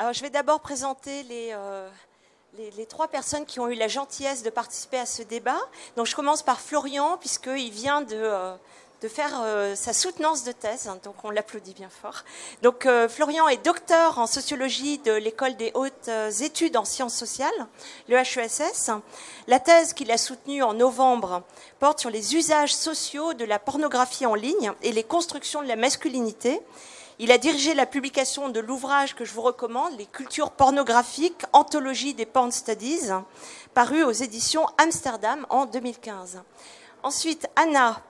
Alors, je vais d'abord présenter les, les, trois personnes qui ont eu la gentillesse de participer à ce débat. Donc, je commence par Florian, puisqu'il vient de de faire euh, sa soutenance de thèse, hein, donc on l'applaudit bien fort. Donc euh, Florian est docteur en sociologie de l'école des hautes euh, études en sciences sociales, le HESS. La thèse qu'il a soutenue en novembre porte sur les usages sociaux de la pornographie en ligne et les constructions de la masculinité. Il a dirigé la publication de l'ouvrage que je vous recommande, Les cultures pornographiques, anthologie des porn studies, paru aux éditions Amsterdam en 2015. Ensuite, Anna,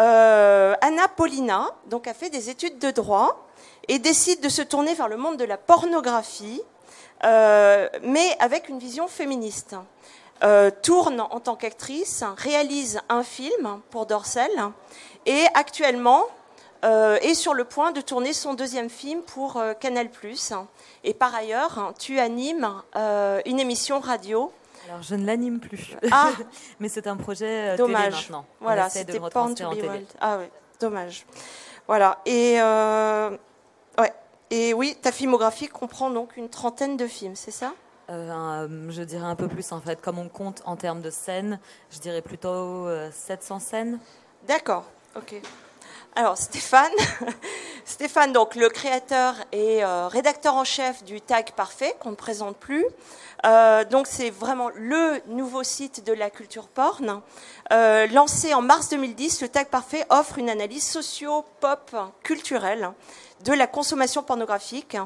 euh, Anna Paulina donc, a fait des études de droit et décide de se tourner vers le monde de la pornographie, euh, mais avec une vision féministe. Euh, tourne en tant qu'actrice, réalise un film pour Dorsel et actuellement est sur le point de tourner son deuxième film pour Canal+. Et par ailleurs, tu animes une émission radio alors je ne l'anime plus. Ah. Mais c'est un projet euh, dommage. maintenant. Voilà, c'était Wild. Ah oui, dommage. Voilà. Et euh, ouais. Et oui, ta filmographie comprend donc une trentaine de films, c'est ça? Euh, Je dirais un peu plus en fait. Comme on compte en termes de scènes, je dirais plutôt 700 scènes. D'accord. Ok. Alors Stéphane, Stéphane, donc le créateur et euh, rédacteur en chef du Tag Parfait qu'on ne présente plus. Euh, donc c'est vraiment le nouveau site de la culture porn. Euh, lancé en mars 2010, le Tag Parfait offre une analyse socio-pop culturelle de la consommation pornographique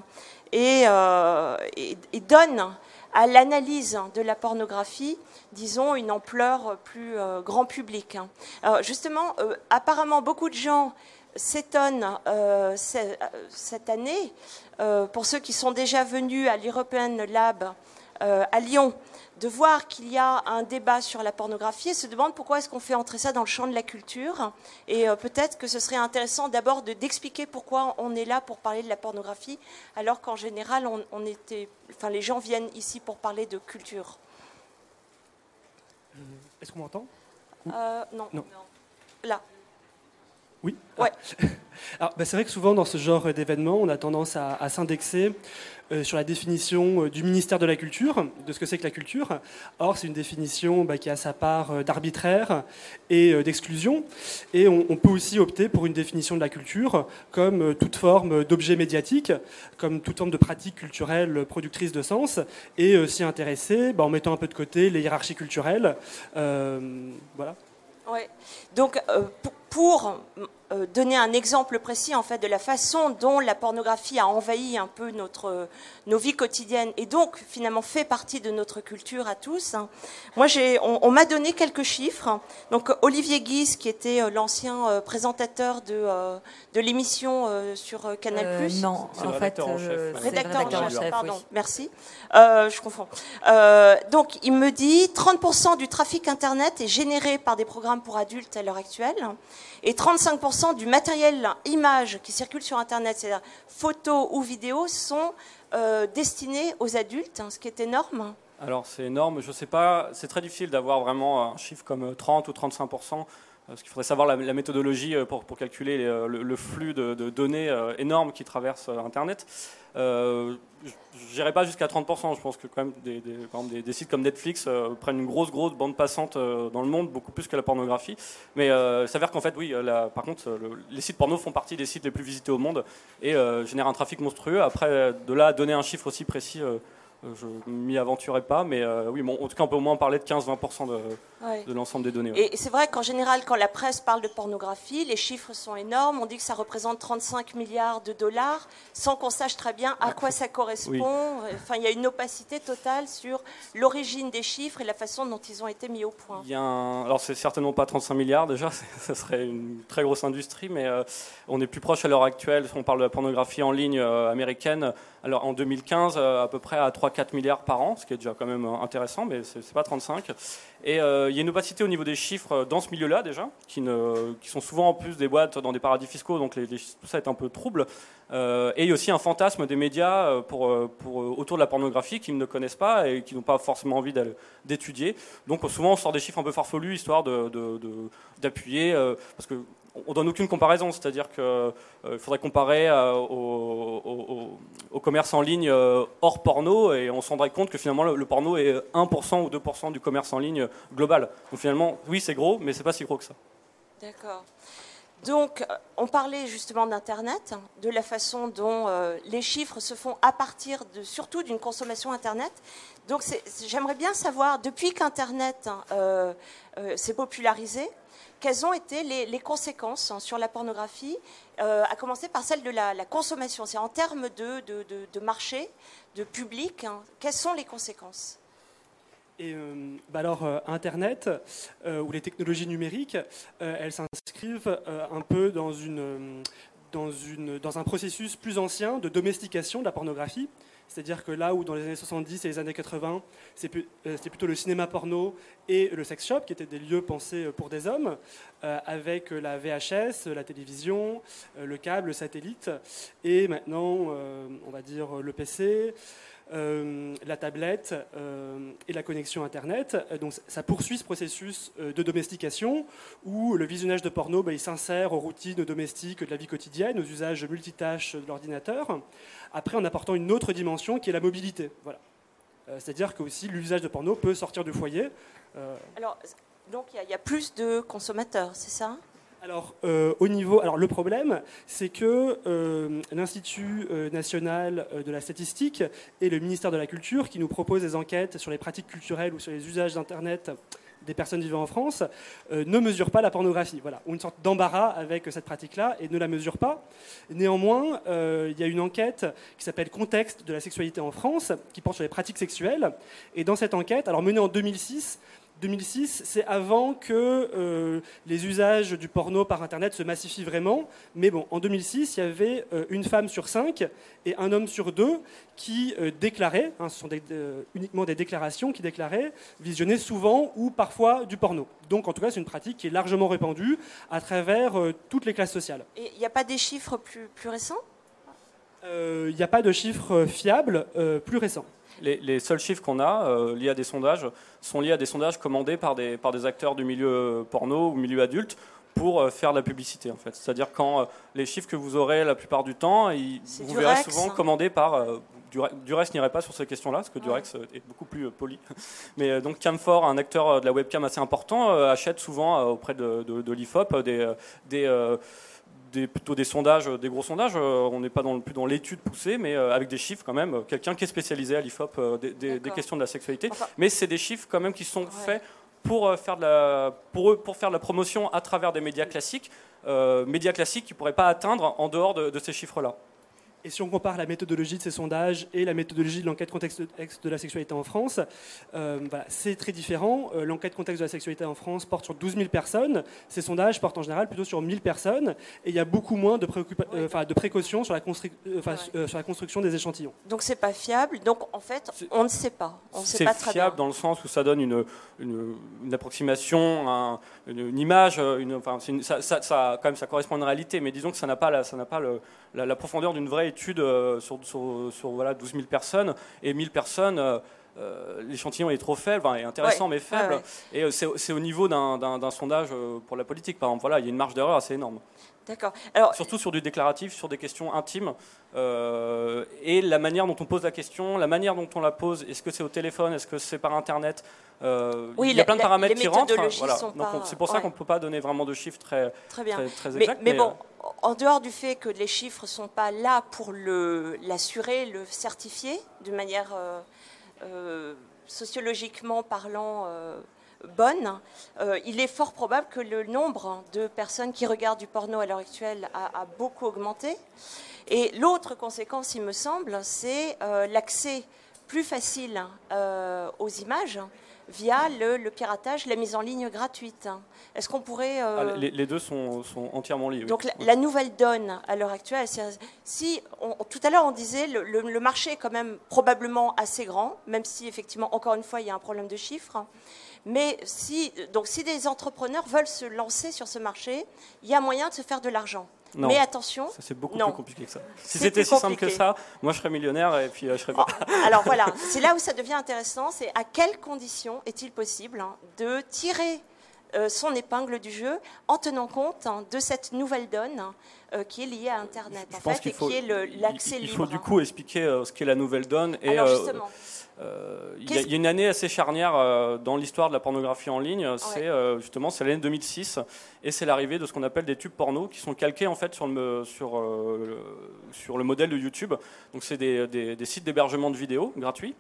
et, et donne à l'analyse de la pornographie disons, une ampleur plus euh, grand public. Hein. Justement, euh, apparemment, beaucoup de gens s'étonnent euh, cette année, pour ceux qui sont déjà venus à l'European Lab à Lyon, de voir qu'il y a un débat sur la pornographie et se demandent pourquoi est-ce qu'on fait entrer ça dans le champ de la culture. Et peut-être que ce serait intéressant d'abord d'expliquer pourquoi on est là pour parler de la pornographie, alors qu'en général, on était, les gens viennent ici pour parler de culture. Est-ce qu'on m'entend? Euh, non. Là. Oui. Ouais. Alors, bah, c'est vrai que souvent dans ce genre d'événements, on a tendance à, s'indexer euh, sur la définition euh, du ministère de la Culture, de ce que c'est que la culture. Or, c'est une définition bah, qui a sa part d'arbitraire et d'exclusion. Et on, peut aussi opter pour une définition de la culture comme toute forme d'objet médiatique, comme toute forme de pratique culturelle productrice de sens, et s'y intéresser bah, en mettant un peu de côté les hiérarchies culturelles. voilà. Ouais. Donc, pour euh, donner un exemple précis en fait de la façon dont la pornographie a envahi un peu notre nos vies quotidiennes et donc finalement fait partie de notre culture à tous. Hein. Moi, j'ai, on, m'a donné quelques chiffres. Donc Olivier Guise, qui était euh, l'ancien euh, présentateur de de l'émission sur Canal+. non, en fait, rédacteur, en chef. pardon, merci. je confonds. donc, il me dit 30% du trafic internet est généré par des programmes pour adultes à l'heure actuelle et 35% du matériel image qui circule sur Internet, c'est-à-dire photos ou vidéos, sont euh, destinés aux adultes, hein, ce qui est énorme. Alors c'est énorme, je ne sais pas, c'est très difficile d'avoir vraiment un chiffre comme 30 ou 35%. Parce qu'il faudrait savoir la, méthodologie euh, pour, calculer euh, le, flux de, données euh, énormes qui traversent Internet. je n'irai pas jusqu'à 30%. Je pense que quand même des, sites comme Netflix prennent une grosse, grosse bande passante dans le monde, beaucoup plus que la pornographie. Mais ça s'avère qu'en fait, oui, par contre, les sites porno font partie des sites les plus visités au monde et génèrent un trafic monstrueux. Après, de là à donner un chiffre aussi précis je m'y aventurerai pas, mais euh, oui, bon, en tout cas, on peut au moins parler de 15-20% de, de l'ensemble des données. Et c'est vrai qu'en général, quand la presse parle de pornographie, les chiffres sont énormes. On dit que ça représente 35 milliards de dollars, sans qu'on sache très bien à quoi ça correspond. Enfin, il y a une opacité totale sur l'origine des chiffres et la façon dont ils ont été mis au point. Il y a Alors, c'est certainement pas 35 milliards déjà, ça serait une très grosse industrie, mais euh, on est plus proche à l'heure actuelle. On parle de la pornographie en ligne euh, américaine alors en 2015, euh, à peu près à 3-4 milliards par an, ce qui est déjà quand même euh, intéressant, mais ce n'est pas 35. Et euh, il y a une opacité au niveau des chiffres dans ce milieu-là déjà, qui, sont souvent en plus des boîtes dans des paradis fiscaux, donc tout ça est un peu trouble. et il y a aussi un fantasme des médias pour, autour de la pornographie qu'ils ne connaissent pas et qui n'ont pas forcément envie d'étudier. Donc souvent on sort des chiffres un peu farfelus, histoire d'appuyer, parce que on donne aucune comparaison, c'est-à-dire qu'il faudrait comparer au, commerce en ligne hors porno et on se rendrait compte que finalement le, porno est 1% ou 2% du commerce en ligne global. Donc finalement, oui, c'est gros, mais c'est pas si gros que ça. D'accord. Donc, on parlait justement d'Internet, de la façon dont les chiffres se font à partir surtout d'une consommation Internet. Donc, j'aimerais bien savoir, depuis qu'Internet hein, s'est popularisé, quelles ont été les, conséquences hein, sur la pornographie, euh, à commencer par celle de la, consommation C'est en termes de, marché, de public, hein, quelles sont les conséquences? Euh, bah alors, euh, Internet ou les technologies numériques, elles s'inscrivent un peu dans un processus plus ancien de domestication de la pornographie. C'est-à-dire que là où dans les années 70 et les années 80, euh, c'était plutôt le cinéma porno et le sex shop qui étaient des lieux pensés euh, pour des hommes, euh, avec la VHS, la télévision, le câble, le satellite, et maintenant, on va dire le PC. Euh, la tablette euh, et la connexion Internet. Euh, donc ça poursuit ce processus de domestication où le visionnage de porno bah, il s'insère aux routines domestiques de la vie quotidienne, aux usages multitâches de l'ordinateur, après en apportant une autre dimension qui est la mobilité. Voilà. C'est-à-dire que aussi l'usage de porno peut sortir du foyer. Alors, donc il y, a plus de consommateurs, c'est ça? Alors, euh, au niveau, alors le problème, c'est que euh, l'Institut euh, national de la statistique et le ministère de la Culture, qui nous proposent des enquêtes sur les pratiques culturelles ou sur les usages d'Internet des personnes vivant en France, ne mesurent pas la pornographie. Voilà, ont une sorte d'embarras avec cette pratique-là et ne la mesurent pas. Néanmoins, il y a une enquête qui s'appelle Contexte de la sexualité en France, qui porte sur les pratiques sexuelles. Et dans cette enquête, alors menée en 2006, 2006, c'est avant que euh, les usages du porno par Internet se massifient vraiment. Mais bon, en 2006, il y avait euh, une femme sur cinq et un homme sur deux qui euh, déclaraient, hein, ce sont uniquement des déclarations qui déclaraient, visionner souvent ou parfois du porno. Donc en tout cas, c'est une pratique qui est largement répandue à travers toutes les classes sociales. Et il n'y a pas des chiffres plus, plus récents? Il n'y a pas de chiffres fiables plus récents les, seuls chiffres qu'on a euh, liés à des sondages sont liés à des sondages commandés par des, par des acteurs du milieu porno ou milieu adulte pour euh, faire de la publicité en fait. C'est-à-dire quand euh, les chiffres que vous aurez la plupart du temps, vous verrez souvent commandés par Durex n'irait pas sur ces questions-là, parce que Durex est beaucoup plus poli. Mais donc Camfor, un acteur de la webcam assez important, achète souvent auprès de, de, l'IFOP des, des des, plutôt des sondages, des gros sondages. Euh, on n'est pas dans, plus dans l'étude poussée, mais euh, avec des chiffres quand même. Quelqu'un qui est spécialisé à l'IFOP euh, des, questions de la sexualité. mais c'est des chiffres quand même qui sont faits pour faire, de la, pour, eux, pour faire de la promotion à travers des médias classiques, médias classiques qui ne pourraient pas atteindre en dehors de ces chiffres-là. Et si on compare la méthodologie de ces sondages et la méthodologie de l'enquête contexte de la sexualité en France, euh, c'est très différent. Euh, l'enquête contexte de la sexualité en France porte sur 12 000 personnes. Ces sondages portent en général plutôt sur 1000 personnes. Et il y a beaucoup moins de, euh, de précautions sur la, sur la, construction des échantillons. Donc c'est pas fiable. Donc en fait, on ne sait pas. C'est fiable dans le sens où ça donne une, une, approximation, une, image. Une, ça, ça, quand même, ça correspond à une réalité. Mais disons que ça n'a pas, la, ça n'a pas le, la, profondeur d'une vraie étude euh, sur, sur, voilà, 12 000 personnes, et 1000 personnes, euh, euh, l'échantillon est trop faible, enfin, est intéressant mais faible, et c'est au niveau d'un sondage pour la politique, par exemple. Voilà, il y a une marge d'erreur assez énorme. D'accord. Surtout sur du déclaratif, sur des questions intimes, et la manière dont on pose la question, la manière dont on la pose, est-ce que c'est au téléphone, est-ce que c'est par Internet Oui, il y a plein de paramètres qui rentrent. Voilà. c'est pour ça qu'on ne peut pas donner vraiment de chiffres très, très, bien. très, exacts. Mais, mais bon, en dehors du fait que les chiffres ne sont pas là pour l'assurer, le, certifier de manière euh, euh, sociologiquement parlant euh, bonne, il est fort probable que le nombre de personnes qui regardent du porno à l'heure actuelle a, beaucoup augmenté. Et l'autre conséquence, il me semble, c'est l'accès plus facile aux images via le, piratage, la mise en ligne gratuite. Est-ce qu'on pourrait... Euh, ah, les, deux sont, entièrement liés. Donc la, nouvelle donne à l'heure actuelle, si tout à l'heure on disait le, le, marché est quand même probablement assez grand, même si effectivement encore une fois il y a un problème de chiffres. Mais si, donc, si des entrepreneurs veulent se lancer sur ce marché, il y a moyen de se faire de l'argent. Mais attention. Ça, c'est beaucoup plus compliqué que ça. Si c'était si simple que ça, moi, je serais millionnaire et puis euh, je serais pas. Oh, alors voilà, c'est là où ça devient intéressant c'est à quelles conditions est-il possible hein, de tirer euh, son épingle du jeu en tenant compte hein, de cette nouvelle donne euh, qui est liée à Internet Je en pense fait, qu'il et faut- qui est le- l'accès Il libre. faut du coup expliquer euh, ce qu'est la nouvelle donne. Et, Alors justement, il, y a, Qu'est-ce- il y a une année assez charnière euh, dans l'histoire de la pornographie en ligne. C'est euh, justement c'est l'année 2006 et c'est l'arrivée de ce qu'on appelle des tubes porno qui sont calqués en fait sur le sur euh, le- sur le modèle de YouTube. Donc c'est des, des- des sites d'hébergement de vidéos gratuits.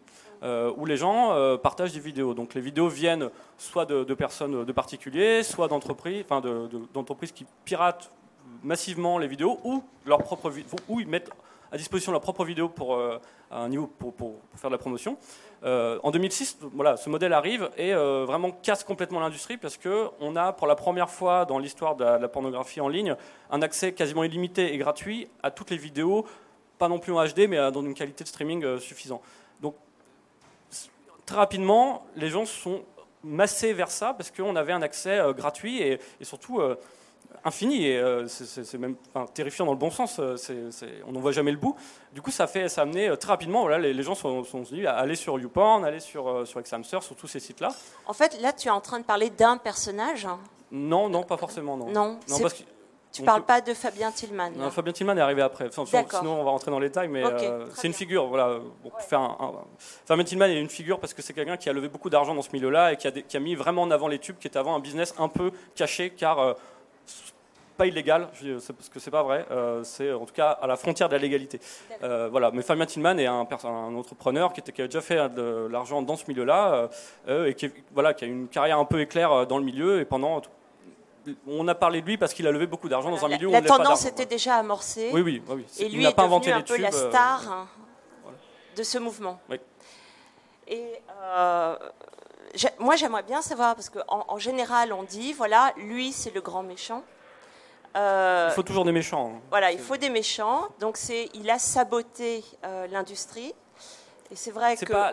euh, où les gens euh, partagent des vidéos. Donc les vidéos viennent soit de, de personnes, de particuliers, soit d'entreprises, enfin de- de- d'entreprises qui piratent massivement les vidéos ou leur propre vi- ou ils mettent à disposition leur propre vidéo pour euh, un niveau pour, faire de la promotion. Euh, en 2006, voilà, ce modèle arrive et euh, vraiment casse complètement l'industrie parce que on a pour la première fois dans l'histoire de, la- pornographie en ligne un accès quasiment illimité et gratuit à toutes les vidéos, pas non plus en HD mais dans une qualité de streaming suffisante. Donc très rapidement, les gens sont massés vers ça parce qu'on avait un accès gratuit et, surtout infini et euh, c'est- même enfin, terrifiant dans le bon sens. euh, on n'en voit jamais le bout. Du coup, ça, fait, ça a amené euh, très rapidement, voilà, les, les gens sont, sont dit à aller sur YouPorn, aller sur, euh, sur Xhamster, sur tous ces sites-là. en fait, là, tu es en train de parler d'un personnage. hein. Non, non, pas forcément, non. Non, c'est- parce que tu parles peut- pas de Fabien Tillman. non, Fabien Tillman est arrivé après. Enfin, sinon, on va rentrer dans les détails, mais euh, c'est une figure. Voilà, Bon, pour faire un- un- Fabien Tillman est une figure parce que c'est quelqu'un qui a levé beaucoup d'argent dans ce milieu-là et qui a, des- qui a mis vraiment en avant les tubes, qui était avant un business un peu caché, car euh, pas illégal, parce que c'est pas vrai, euh, c'est en tout cas à la frontière de la légalité. Euh, voilà, mais Fabien Tillman est un, entrepreneur qui, était, qui a déjà fait de l'argent dans ce milieu-là euh, et qui, est- voilà, qui a une carrière un peu éclair dans le milieu et pendant. On a parlé de lui parce qu'il a levé beaucoup d'argent dans un la, milieu où la on pas tendance d'argent. était déjà amorcée. Oui, oui, oui. Et Il lui n'a est pas devenu inventé un peu tubes, la star hein, voilà. de ce mouvement. Oui. Et j'ai- moi, j'aimerais bien savoir, parce qu'en en, général, on dit, voilà, lui, c'est le grand méchant. Euh, Il faut toujours des méchants. hein. voilà, il faut des méchants. Donc, c'est, il a saboté euh, l'industrie. Et c'est vrai que... pas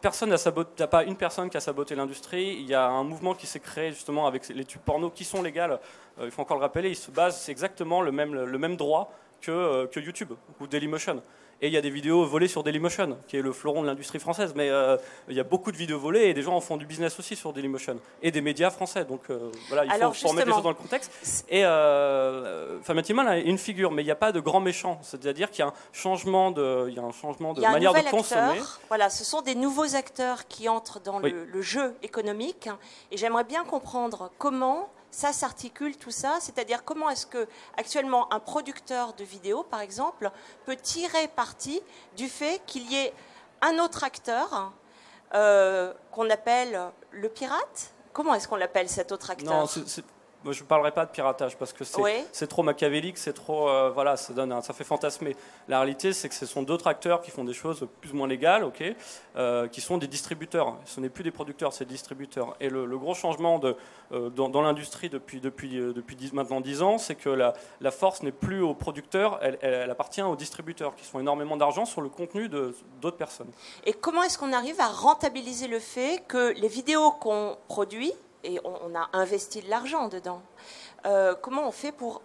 personne n'a saboté, il n'y a pas une personne qui a saboté l'industrie. Il y a un mouvement qui s'est créé justement avec les tubes porno qui sont légales. Euh, il faut encore le rappeler. Il se base, c'est exactement le même le même droit que que YouTube ou Dailymotion. Et il y a des vidéos volées sur Dailymotion, qui est le fleuron de l'industrie française. Mais euh, il y a beaucoup de vidéos volées et des gens en font du business aussi sur Dailymotion et des médias français. Donc euh, voilà, il Alors, faut, remettre les choses dans le contexte. Et euh, Fabien Tillman a une figure, mais il n'y a pas de grand méchant. C'est-à-dire qu'il y a un changement de, il y a un changement de manière de consommer. acteur. Voilà, ce sont des nouveaux acteurs qui entrent dans Oui. le, le jeu économique. Et j'aimerais bien comprendre comment ça s'articule tout ça. C'est-à-dire comment est-ce que actuellement un producteur de vidéos, par exemple, peut tirer parti du fait qu'il y ait un autre acteur euh, qu'on appelle le pirate? Comment est-ce qu'on l'appelle cet autre acteur? Moi, je ne parlerai pas de piratage parce que c'est Oui. trop machiavélique, c'est trop euh, voilà, ça donne, un- ça fait fantasmer. La réalité, c'est que ce sont d'autres acteurs qui font des choses plus ou moins légales, ok, euh, qui sont des distributeurs. Ce n'est plus des producteurs, c'est des distributeurs. Et le, le gros changement de, euh, dans, dans l'industrie depuis depuis depuis dix- maintenant 10 ans, c'est que la, la force n'est plus aux producteurs, elle, elle- elle appartient aux distributeurs qui font énormément d'argent sur le contenu de d'autres personnes. Et comment est-ce qu'on arrive à rentabiliser le fait que les vidéos qu'on produit, et on, on a investi de l'argent dedans, euh, comment on fait pour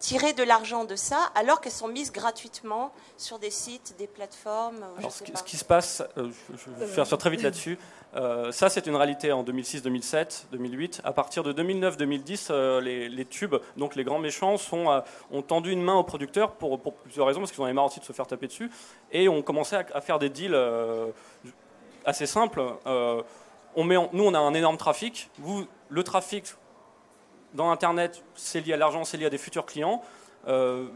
tirer de l'argent de ça alors qu'elles sont mises gratuitement sur des sites, des plateformes je Alors, sais ce, qui, pas. ce qui se passe, euh, je, vais faire sur très vite là-dessus. Euh, ça, c'est une réalité en 2006, 2007, 2008. À partir de 2009, 2010, euh, les, les tubes, donc les grands méchants, sont, euh, ont tendu une main aux producteurs pour, pour plusieurs raisons, parce qu'ils en avaient marre aussi de se faire taper dessus, et ont commencé à, à faire des deals euh, assez simples. Nous, on a un énorme trafic. Vous, le trafic dans Internet, c'est lié à l'argent, c'est lié à des futurs clients. Euh,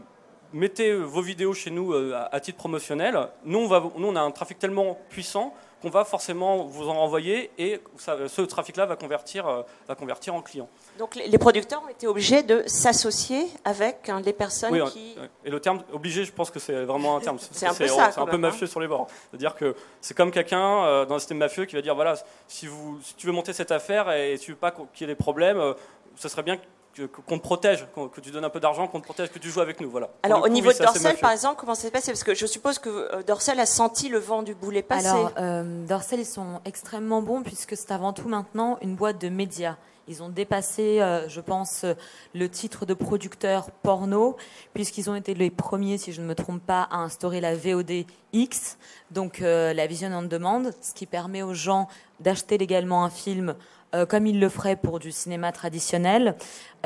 mettez vos vidéos chez nous euh, à, titre promotionnel. Nous, on a un trafic tellement puissant qu'on va forcément vous en renvoyer et ça- ce trafic-là va convertir, euh, va convertir en clients. Donc les producteurs ont été obligés de s'associer avec hein, les personnes Oui, qui... euh, et le terme obligé, je pense que c'est vraiment un terme. C'est un peu ça, C'est un peu même, hein. mafieux sur les bords. C'est-à-dire que c'est comme quelqu'un euh, dans un système mafieux qui va dire voilà, si, vous, si tu veux monter cette affaire et tu veux pas qu'il y ait des problèmes, euh, ce serait bien que- qu'on te protège, que tu donnes un peu d'argent, qu'on te protège, que tu joues avec nous. Voilà. Alors au niveau oui, de Dorsel, par exemple, comment ça s'est passé? Parce que je suppose que euh, Dorsel a senti le vent du boulet passer. Alors, euh, Dorsel, ils sont extrêmement bons puisque c'est avant tout maintenant une boîte de médias. Ils ont dépassé, euh, je pense, le titre de producteur porno, puisqu'ils ont été les premiers, si je ne me trompe pas, à instaurer la VOD X, donc euh, la vision on demand, ce qui permet aux gens d'acheter légalement un film euh, comme ils le feraient pour du cinéma traditionnel.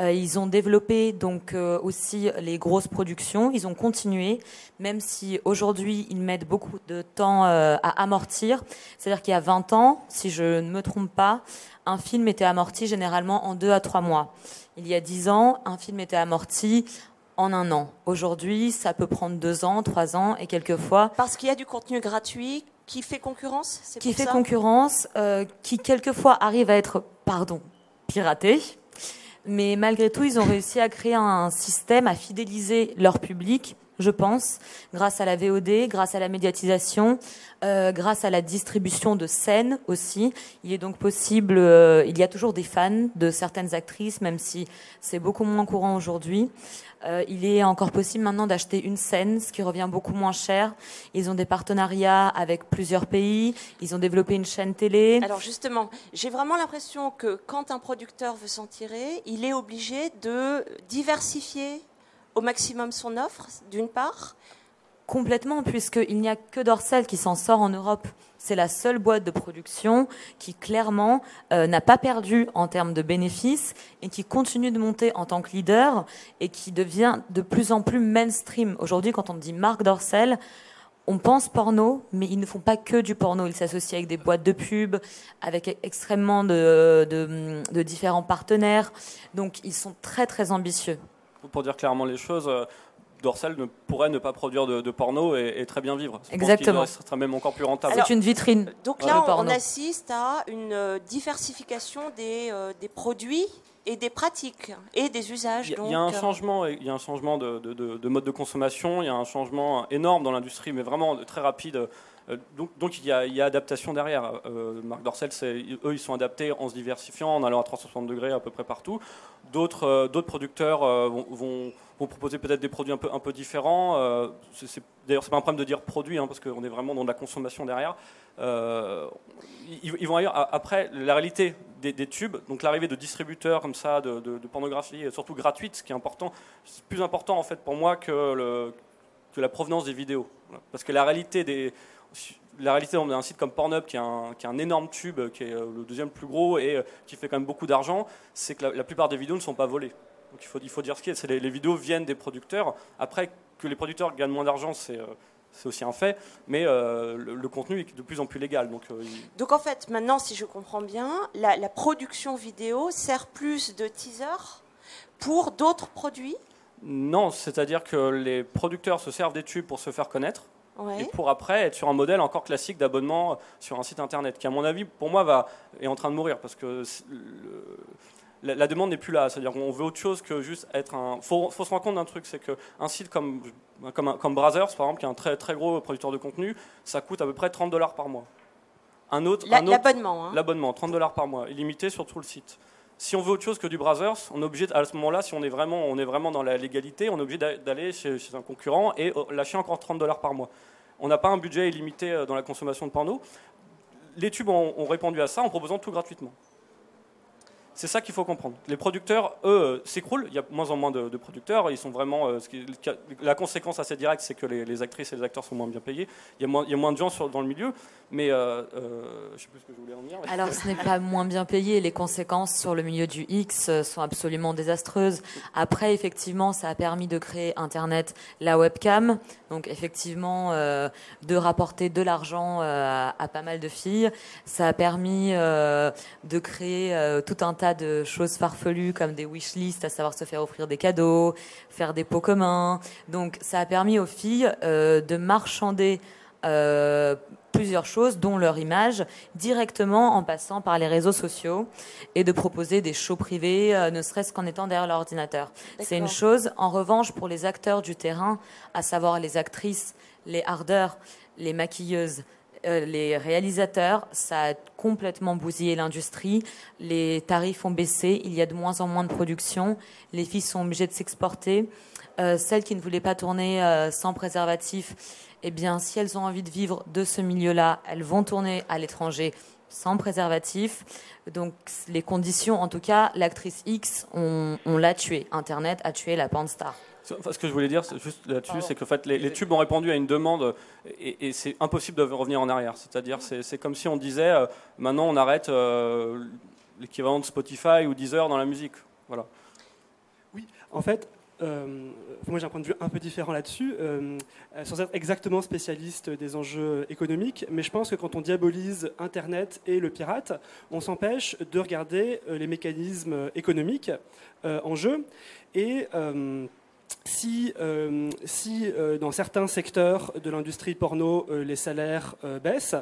Euh, ils ont développé donc euh, aussi les grosses productions. Ils ont continué, même si aujourd'hui ils mettent beaucoup de temps à amortir. C'est-à-dire qu'il y a 20 ans, si je ne me trompe pas, un film était amorti généralement en deux à trois mois. Il y a 10 ans, un film était amorti en un an. Aujourd'hui, ça peut prendre deux ans, trois ans et quelquefois. Parce qu'il y a du contenu gratuit qui fait concurrence Qui fait concurrence, euh, qui quelquefois arrive à être, pardon, piraté. Mais malgré tout, ils ont réussi à créer un système, à fidéliser leur public, je pense, grâce à la VOD, grâce à la médiatisation, euh, grâce à la distribution de scènes aussi. Il est donc possible, euh, il y a toujours des fans de certaines actrices, même si c'est beaucoup moins courant aujourd'hui. Euh, il est encore possible maintenant d'acheter une scène, ce qui revient beaucoup moins cher. Ils ont des partenariats avec plusieurs pays. Ils ont développé une chaîne télé. Alors justement, j'ai vraiment l'impression que quand un producteur veut s'en tirer, il est obligé de diversifier au maximum son offre, d'une part. Complètement, puisqu'il n'y a que Dorsel qui s'en sort en Europe. C'est la seule boîte de production qui clairement euh, n'a pas perdu en termes de bénéfices et qui continue de monter en tant que leader et qui devient de plus en plus mainstream. Aujourd'hui, quand on dit Marc Dorcel, on pense porno, mais ils ne font pas que du porno. Ils s'associent avec des boîtes de pub, avec extrêmement de, de, différents partenaires. Donc, ils sont très, très ambitieux. Pour dire clairement les choses, euh, Dorsal ne pourrait ne pas produire de, porno et, très bien vivre. Exactement. Ce serait même encore plus rentable. C'est une vitrine. Donc là, on, assiste à une euh, diversification des, euh, des, produits et des pratiques et des usages. Il y, a un euh, changement, il y a un changement de, de, mode de consommation, il y a un changement énorme dans l'industrie, mais vraiment très rapide. Donc, donc il, y a, adaptation derrière. Marc Dorcel, eux, ils sont adaptés en se diversifiant, en allant à 360 degrés à peu près partout. D'autres producteurs vont proposer peut-être des produits un peu, différents. Euh, D'ailleurs, ce n'est pas un problème de dire produit, hein, parce qu'on est vraiment dans de la consommation derrière. Euh, ils, vont ailleurs. Après, la réalité des, tubes, donc l'arrivée de distributeurs comme ça, de, de, pornographie, surtout gratuite, ce qui est important, c'est plus important en fait pour moi que, le, que la provenance des vidéos. Parce que la réalité des la réalité d'un site comme Pornhub, qui est, un, qui est, un, énorme tube, qui est euh, le deuxième plus gros et euh, qui fait quand même beaucoup d'argent, c'est que la, plupart des vidéos ne sont pas volées. Donc il faut, il faut dire ce qui est. les, les, vidéos viennent des producteurs. Après, que les producteurs gagnent moins d'argent, c'est euh, c'est aussi un fait, mais le, contenu est de plus en plus légal. Donc, donc en fait, maintenant, si je comprends bien, la, production vidéo sert plus de teaser pour d'autres produits Non, c'est-à-dire que les producteurs se servent des tubes pour se faire connaître. Et pour après être sur un modèle encore classique d'abonnement sur un site internet, qui à mon avis, pour moi, va, est en train de mourir parce que la, demande n'est plus là. C'est-à-dire qu'on veut autre chose que juste être un. Il faut, se rendre compte d'un truc, c'est qu'un site comme, comme, comme Brazzers, par exemple, qui est un très, très gros producteur de contenu, ça coûte à peu près 30 dollars par mois. Un autre. L'abonnement. Hein. L'abonnement, 30 dollars par mois, illimité sur tout le site. Si on veut autre chose que du Brazzers, on est obligé, à ce moment-là, si on est, vraiment, on est vraiment dans la légalité, on est obligé d'aller chez, un concurrent et euh, lâcher encore 30 dollars par mois. On n'a pas un budget illimité euh, dans la consommation de porno. Les tubes ont répondu à ça en proposant tout gratuitement. C'est ça qu'il faut comprendre. Les producteurs, eux, s'écroulent. Il y a moins en moins de, producteurs. Ils sont vraiment. Euh, la conséquence assez directe, c'est que les, actrices et les acteurs sont moins bien payés. Il y a moins, il y a moins de gens dans le milieu. Mais euh, euh, je sais plus ce que je voulais en dire. Alors, ce n'est pas moins bien payé. Les conséquences sur le milieu du X sont absolument désastreuses. Après, effectivement, ça a permis de créer Internet, la webcam. Donc, effectivement, de rapporter de l'argent à, à, pas mal de filles. Ça a permis de créer tout un tas de choses farfelues comme des wish lists, à savoir se faire offrir des cadeaux, faire des pots communs. Donc ça a permis aux filles euh, de marchander euh, plusieurs choses, dont leur image, directement en passant par les réseaux sociaux et de proposer des shows privés, euh, ne serait-ce qu'en étant derrière l'ordinateur. C'est une chose. En revanche, pour les acteurs du terrain, à savoir les actrices, les hardeurs, les maquilleuses, euh, les réalisateurs, ça a complètement bousillé l'industrie. Les tarifs ont baissé, il y a de moins en moins de production. Les filles sont obligées de s'exporter. Euh, celles qui ne voulaient pas tourner euh, sans préservatif, eh bien, si elles ont envie de vivre de ce milieu-là, elles vont tourner à l'étranger sans préservatif. Donc, les conditions, en tout cas, l'actrice X, on, l'a tuée. Internet a tué la star ce que je voulais dire juste là-dessus, c'est que fait, les, tubes ont répondu à une demande et, c'est impossible de revenir en arrière. C'est-à-dire, c'est comme si on disait euh, maintenant on arrête. Euh, l'équivalent de Spotify ou Deezer dans la musique. Voilà. Oui, en fait, euh, moi j'ai un point de vue un peu différent là-dessus, euh, sans être exactement spécialiste des enjeux économiques, mais je pense que quand on diabolise Internet et le pirate, on s'empêche de regarder les mécanismes économiques en jeu. Et si, si dans certains secteurs de l'industrie porno les salaires baissent,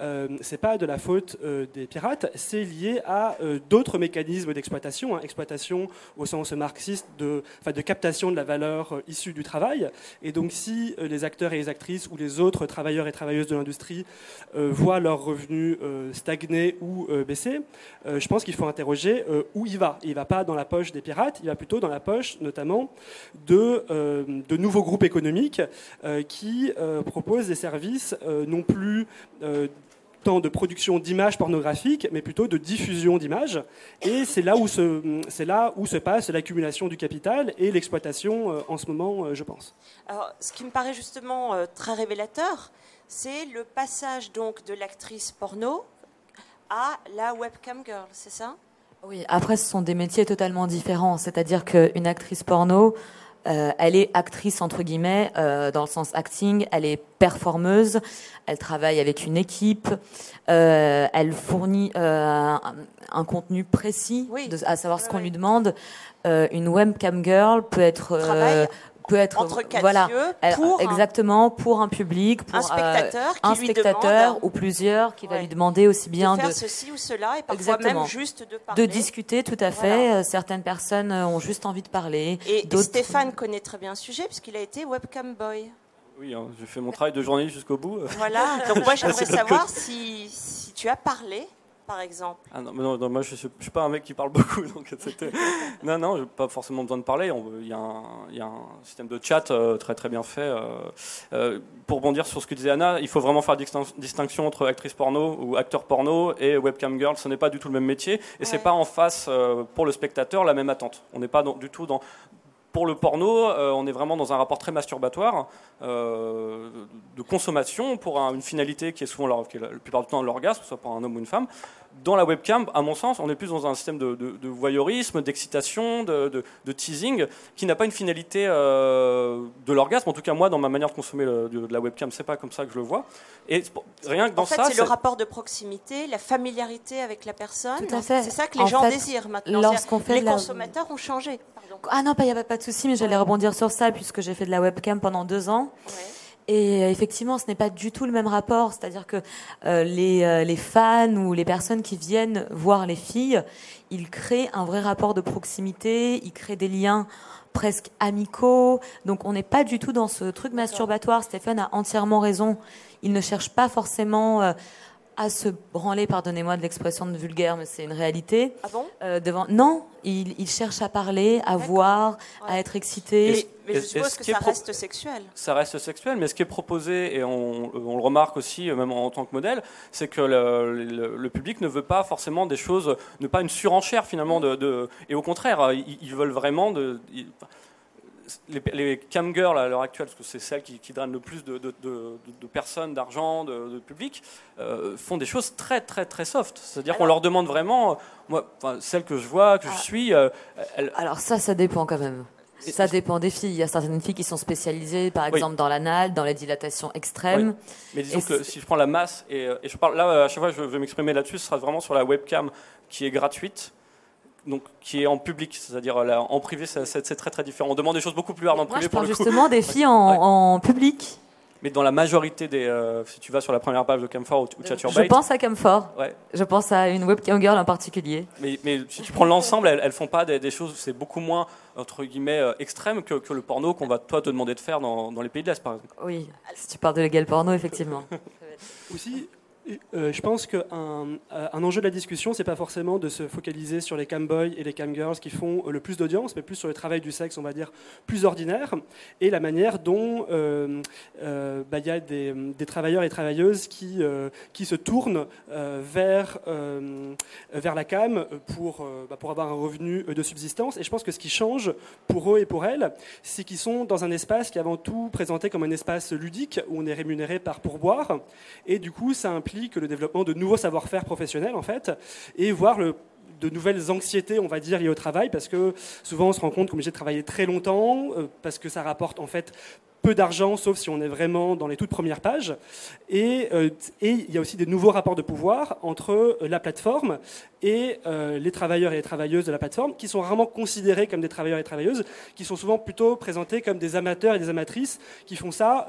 euh, c'est pas de la faute euh, des pirates, c'est lié à euh, d'autres mécanismes d'exploitation, hein. exploitation au sens marxiste de, de captation de la valeur euh, issue du travail. Et donc si les acteurs et les actrices ou les autres travailleurs et travailleuses de l'industrie voient leurs revenus stagner ou baisser, je pense qu'il faut interroger où il va. il va pas dans la poche des pirates, il va plutôt dans la poche notamment de, de nouveaux groupes économiques qui proposent des services non plus tant de production d'images pornographiques, mais plutôt de diffusion d'images. Et c'est là, où se, c'est là où se passe l'accumulation du capital et l'exploitation euh, en ce moment, euh, je pense. Alors, ce qui me paraît justement euh, très révélateur, c'est le passage donc de l'actrice porno à la webcam girl, c'est ça? Oui, après, ce sont des métiers totalement différents. C'est-à-dire qu'une actrice porno, euh, elle est actrice entre guillemets euh, dans le sens acting. Elle est performeuse. Elle travaille avec une équipe. Euh, elle fournit un, contenu précis, à savoir ce qu'on lui demande. une webcam girl peut être peut être entre voilà pour exactement pour un public, pour un spectateur, un spectateur ou plusieurs qui va lui demander aussi bien de faire ceci ou cela et parfois même juste de parler. De discuter, tout à fait. Euh, certaines personnes euh, ont juste envie de parler. Et Stéphane connaît très bien le sujet puisqu'il a été webcam boy. Oui, hein, j'ai fait mon travail de journaliste jusqu'au bout. Voilà. Donc moi j'aimerais savoir si, si tu as parlé par exemple ah non, mais non, moi je suis, suis pas un mec qui parle beaucoup, donc non, non, pas forcément besoin de parler. Il y, a un système de chat euh, très très bien fait. Euh, euh, pour bondir sur ce que disait Anna, il faut vraiment faire distinction entre actrice porno ou acteur porno et webcam girl. Ce n'est pas du tout le même métier et c'est pas en face pour le spectateur la même attente. On n'est pas du tout dans pour le porno, on est vraiment dans un rapport très masturbatoire de consommation pour une finalité qui est souvent, qui est la, plupart du temps l'orgasme, soit pour un homme ou une femme dans la webcam, à mon sens, on est plus dans un système de, voyeurisme, d'excitation, de, teasing, qui n'a pas une finalité euh, de l'orgasme. En tout cas, moi, dans ma manière de consommer de, la webcam, c'est pas comme ça que je le vois. Et rien que dans en fait, ça, c'est le rapport de proximité, la familiarité avec la personne. C'est ça que les gens désirent maintenant. Lorsqu'on fait les consommateurs ont changé. Ah non, il n'y avait pas de souci, mais j'allais rebondir sur ça puisque j'ai fait de la webcam pendant deux ans. Et euh, effectivement, ce n'est pas du tout le même rapport. C'est-à-dire que euh, les, euh, les, fans ou les personnes qui viennent voir les filles, ils créent un vrai rapport de proximité, ils créent des liens presque amicaux. Donc on n'est pas du tout dans ce truc masturbatoire. Stéphane a entièrement raison. Il ne cherche pas forcément à se branler, pardonnez-moi de l'expression de vulgaire, mais c'est une réalité. Ah bon? Euh, devant... Non, il, il, cherche à parler, à voir, à être excité. Mais, je suppose que ça reste sexuel. Ça reste sexuel, mais ce qui est proposé, et on, on le remarque aussi, même en, tant que modèle, c'est que le, le, public ne veut pas forcément des choses, ne pas une surenchère finalement, de, de et au contraire, ils, veulent vraiment de les, les cam girls à l'heure actuelle, parce que c'est celles qui, qui drainent le plus de, personnes, d'argent, de, public, euh, font des choses très très très soft. C'est-à-dire qu'on leur demande vraiment, euh, moi, celles que je vois, que je ah. suis. Euh, Alors ça, ça dépend quand même. Ça dépend des filles. Il y a certaines filles qui sont spécialisées, par exemple, dans l'anal, dans la dilatation extrême. Mais disons que si je prends la masse, et, et, je parle là, à chaque fois, je vais m'exprimer là-dessus, ce sera vraiment sur la webcam qui est gratuite donc, qui est en public, c'est-à-dire en privé, c'est très très différent. On demande des choses beaucoup plus hardes en privé. Moi, je parle justement des filles en, public. Mais dans la majorité des, euh, si tu vas sur la première page de Camphor ou, Chaturbate, je pense à Camphor. Ouais. Je pense à une webcam girl en particulier. Mais, mais si tu prends l'ensemble, elles, elles font pas des, des choses, c'est beaucoup moins entre guillemets euh, extrême que, que le porno qu'on va toi te demander de faire dans, dans les pays de l'Est, par exemple. Oui, si tu parles de légal porno, effectivement. Aussi, euh, je pense qu'un euh, enjeu de la discussion, c'est pas forcément de se focaliser sur les camboys et les camgirls qui font euh, le plus d'audience, mais plus sur le travail du sexe, on va dire, plus ordinaire, et la manière dont bah, il y a des, travailleurs et travailleuses qui, qui se tournent vers, vers la cam pour, bah, pour avoir un revenu de subsistance. Et je pense que ce qui change pour eux et pour elles, c'est qu'ils sont dans un espace qui est avant tout présenté comme un espace ludique, où on est rémunéré par pourboire, et du coup, ça implique que le développement de nouveaux savoir-faire professionnels, en fait, et voir de nouvelles anxiétés, on va dire, liées au travail, parce que souvent on se rend compte qu'on est obligé de travailler très longtemps, euh, parce que ça rapporte en fait peu d'argent, sauf si on est vraiment dans les toutes premières pages. Et, euh, et, il y a aussi des nouveaux rapports de pouvoir entre euh, la plateforme et les travailleurs et les travailleuses de la plateforme, qui sont rarement considérés comme des travailleurs et travailleuses, qui sont souvent plutôt présentés comme des amateurs et des amatrices qui font ça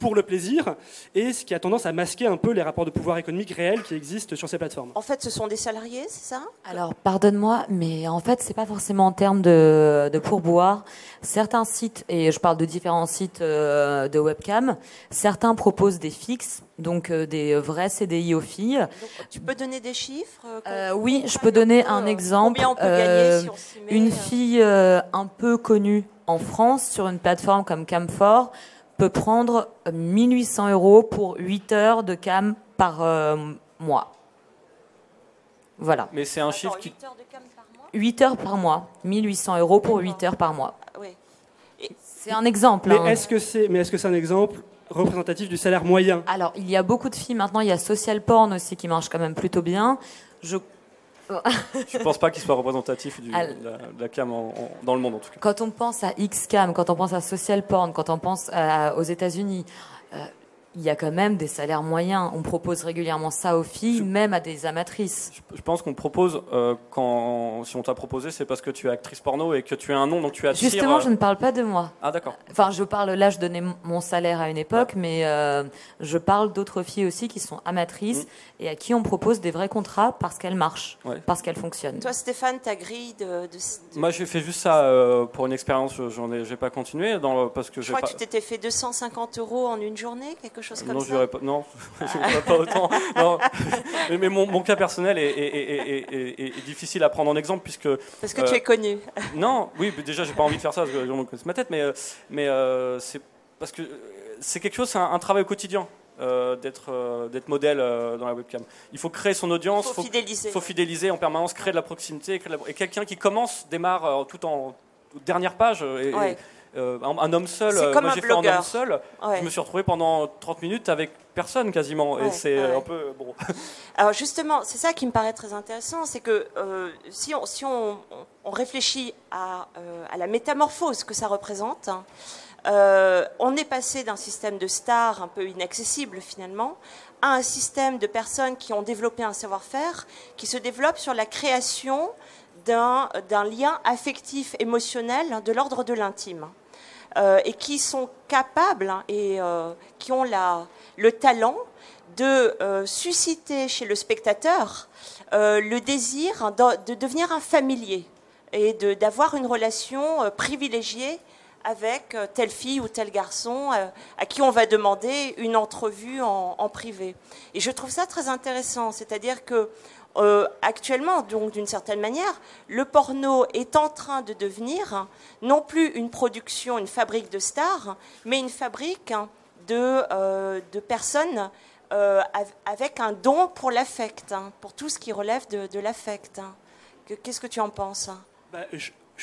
pour le plaisir, et ce qui a tendance à masquer un peu les rapports de pouvoir économique réels qui existent sur ces plateformes. En fait, ce sont des salariés, c'est ça? Alors, pardonne-moi, mais en fait, c'est pas forcément en termes de, de, pourboire. Certains sites, et je parle de différents sites euh, de webcam, certains proposent des fixes, donc euh, des vrais CDI aux filles. tu peux donner des chiffres euh, Oui, je peux donner un exemple. Combien on peut gagner si on s'y met Une fille un peu connue en France sur une plateforme comme Camfort peut prendre 1800 euros pour 8 heures de cam par euh, mois. Voilà. Mais c'est un chiffre qui. 8 heures de cam par mois 8 heures par mois. 1800 euros pour 8 heures par mois. Ah, oui. C'est un exemple. Mais hein. est-ce que c'est mais est-ce que c'est un exemple représentatif du salaire moyen? Alors, il y a beaucoup de filles maintenant. Il y a Social Porn aussi qui marche quand même plutôt bien. Je je ne pense pas qu'il soit représentatif du, de, la, cam dans le monde en tout cas. Quand on pense à X-Cam, quand on pense à Social Porn, quand on pense aux États-Unis, euh, il y a quand même des salaires moyens. On propose régulièrement ça aux filles, même à des amatrices. Je, pense qu'on propose, euh, quand, si on t'a proposé, c'est parce que tu es actrice porno et que tu as un nom dont tu attires. Justement, euh, je ne parle pas de moi. Ah, d'accord. Enfin, je parle, là, je donnais mon salaire à une époque, mais euh, je parle d'autres filles aussi qui sont amatrices mm. et à qui on propose des vrais contrats parce qu'elles marchent, parce qu'elles fonctionnent. Toi, Stéphane, ta grille de. Moi, j'ai fait juste ça pour une expérience, j'en ai, j'ai pas continué. Dans, parce que je crois pas... que tu t'étais fait 250 euros en une journée, quelque chose comme non, ça pas, Non, je pas autant. Non. Mais, mon, mon, cas personnel est, est, est, est, difficile à prendre en exemple puisque. Parce que tu es connu. Non, oui, déjà, j'ai pas envie de faire ça parce que les gens me connaissent ma tête, mais, mais euh, c'est parce que c'est quelque chose, c'est un, travail au quotidien. Euh, d'être d'être modèle dans la webcam. Il faut créer son audience, il faut, fidéliser. faut fidéliser en permanence, créer de la proximité. Et quelqu'un qui commence démarre tout en dernière page. Et, euh, un, homme seul, euh, moi j'ai fait un homme seul, je me suis retrouvé pendant 30 minutes avec personne quasiment, et c'est un peu bon. Alors justement, c'est ça qui me paraît très intéressant, c'est que euh, si, on, si on, on réfléchit à, à, la métamorphose que ça représente, hein, on est passé d'un système de stars un peu inaccessible finalement à un système de personnes qui ont développé un savoir-faire qui se développe sur la création d'un lien affectif, émotionnel de l'ordre de l'intime. Euh, et qui sont capables hein, et euh, qui ont la, le talent de euh, susciter chez le spectateur le désir de, devenir un familier et d'avoir une relation privilégiée avec telle fille ou tel garçon à qui on va demander une entrevue en, en privé. Et je trouve ça très intéressant, c'est-à-dire que euh, actuellement, donc d'une certaine manière, le porno est en train de devenir non plus une production, une fabrique de stars, mais une fabrique de, euh, de personnes euh, avec un don pour l'affect, hein, pour tout ce qui relève de, l'affect. Qu'est-ce que tu en penses? Bah,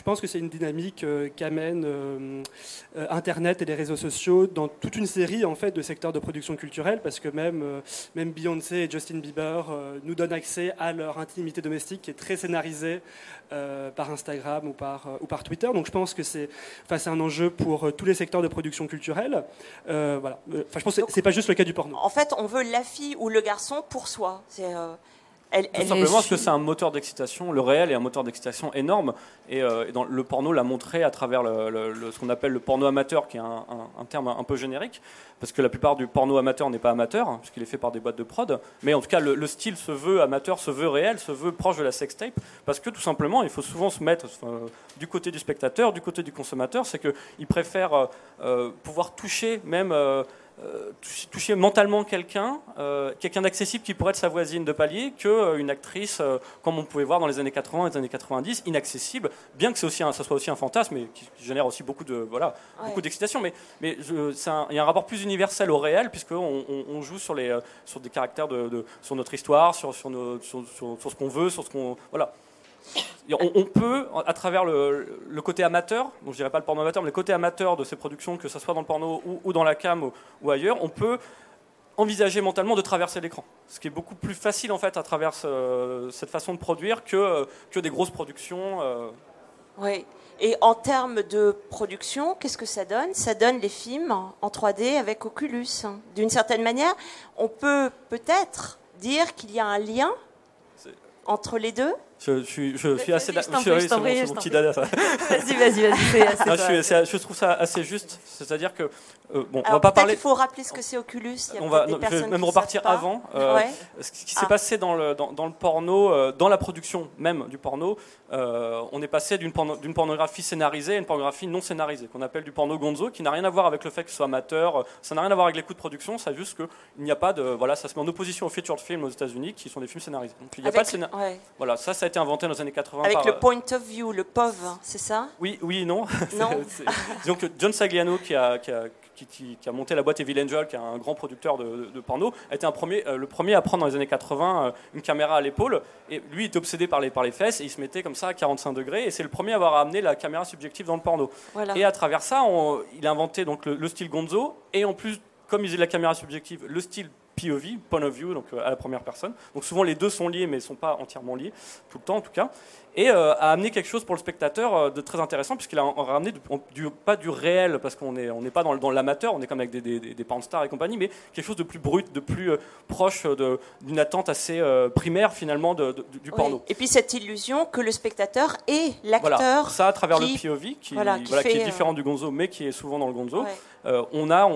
pense que c'est une dynamique euh, qu'amène euh, euh, Internet et les réseaux sociaux dans toute une série en fait de secteurs de production culturelle, parce que même même Beyoncé et Justin Bieber nous donnent accès à leur intimité domestique qui est très scénarisée par Instagram ou par ou par Twitter. Donc je pense que c'est enfin, un enjeu pour tous les secteurs de production culturelle. voilà. Enfin, je pense que c'est pas juste le cas du porno. En fait, on veut la fille ou le garçon pour soi. C'est tout simplement parce que c'est un moteur d'excitation, le réel est un moteur d'excitation énorme, et, euh, dans, le porno l'a montré à travers le, ce qu'on appelle le porno amateur, qui est un, terme un peu générique, parce que la plupart du porno amateur n'est pas amateur, hein, puisqu'il est fait par des boîtes de prod, mais en tout cas le, style se veut amateur, se veut réel, se veut proche de la sextape, parce que tout simplement il faut souvent se mettre du côté du spectateur, du côté du consommateur, c'est qu'il préfère euh, euh, pouvoir toucher même... Euh, toucher mentalement quelqu'un, euh, quelqu'un d'accessible qui pourrait être sa voisine de palier, qu'une euh, actrice, comme on pouvait voir dans les années 80 et les années 90, inaccessible, bien que aussi ça soit aussi un fantasme et qui, génère aussi beaucoup de voilà beaucoup d'excitation. Mais, mais il y a un rapport plus universel au réel puisqu'on on, joue sur, les, sur des caractères de, sur notre histoire, sur, sur, sur, sur ce qu'on veut, sur ce qu'on voilà. On, peut, à travers le, côté amateur, donc je dirais pas le porno amateur, mais le côté amateur de ces productions, que ce soit dans le porno ou, dans la cam ou, ailleurs, on peut envisager mentalement de traverser l'écran. Ce qui est beaucoup plus facile en fait à travers cette façon de produire que, que des grosses productions. Oui. Et en termes de production, qu'est-ce que ça donne? Ça donne les films en 3D avec Oculus. D'une certaine manière, on peut peut-être dire qu'il y a un lien entre les deux? Je, suis, je suis assez d'accord. Vas-y, vas-y, vas-y. Je trouve ça assez juste. C'est-à-dire que. Euh, bon, on va pas parler. Il faut rappeler ce que c'est Oculus. Il y a on va, je vais même repartir avant. Euh, Ce qui s'est ah. passé dans le, dans, dans le porno, euh, dans la production même du porno, on est passé d'une pornographie scénarisée à une pornographie non scénarisée, qu'on appelle du porno gonzo, qui n'a rien à voir avec le fait que ce soit amateur. Ça n'a rien à voir avec les coûts de production. C'est juste qu'il n'y a pas de. Voilà, ça se met en opposition aux featured films aux États-unis, qui sont des films scénarisés. Donc il n'y a pas de scénario. Voilà, ça, ça a été inventé dans les années 80. Avec le point of view, le POV, c'est ça? Oui, oui, non. non. Disons que John Sagliano, qui a, qui, a, qui, a, monté la boîte Evil Angel, qui est un grand producteur de, porno, a été un premier, euh, le premier à prendre dans les années 80 euh, une caméra à l'épaule. Et lui, il était obsédé par les, par les fesses et il se mettait comme ça à 45 degrés. Et c'est le premier à avoir amené la caméra subjective dans le porno. Et à travers ça, il a inventé donc le, style Gonzo. Et en plus, comme il faisait la caméra subjective, le style POV, point of view, donc euh, à la première personne. Donc souvent les deux sont liés, mais ne sont pas entièrement liés, tout le temps en tout cas et euh, a amené quelque chose pour le spectateur euh, de très intéressant, puisqu'il a ramené du, pas du réel, parce qu'on n'est on pas dans, dans l'amateur, on est comme avec des, des, des stars et compagnie, mais quelque chose de plus brut, de plus euh, proche d'une attente assez primaire finalement de, du porno. Et puis cette illusion que le spectateur est l'acteur. Voilà. Ça à travers le POV, qui, voilà, qui, est différent du gonzo, mais qui est souvent dans le gonzo. on a,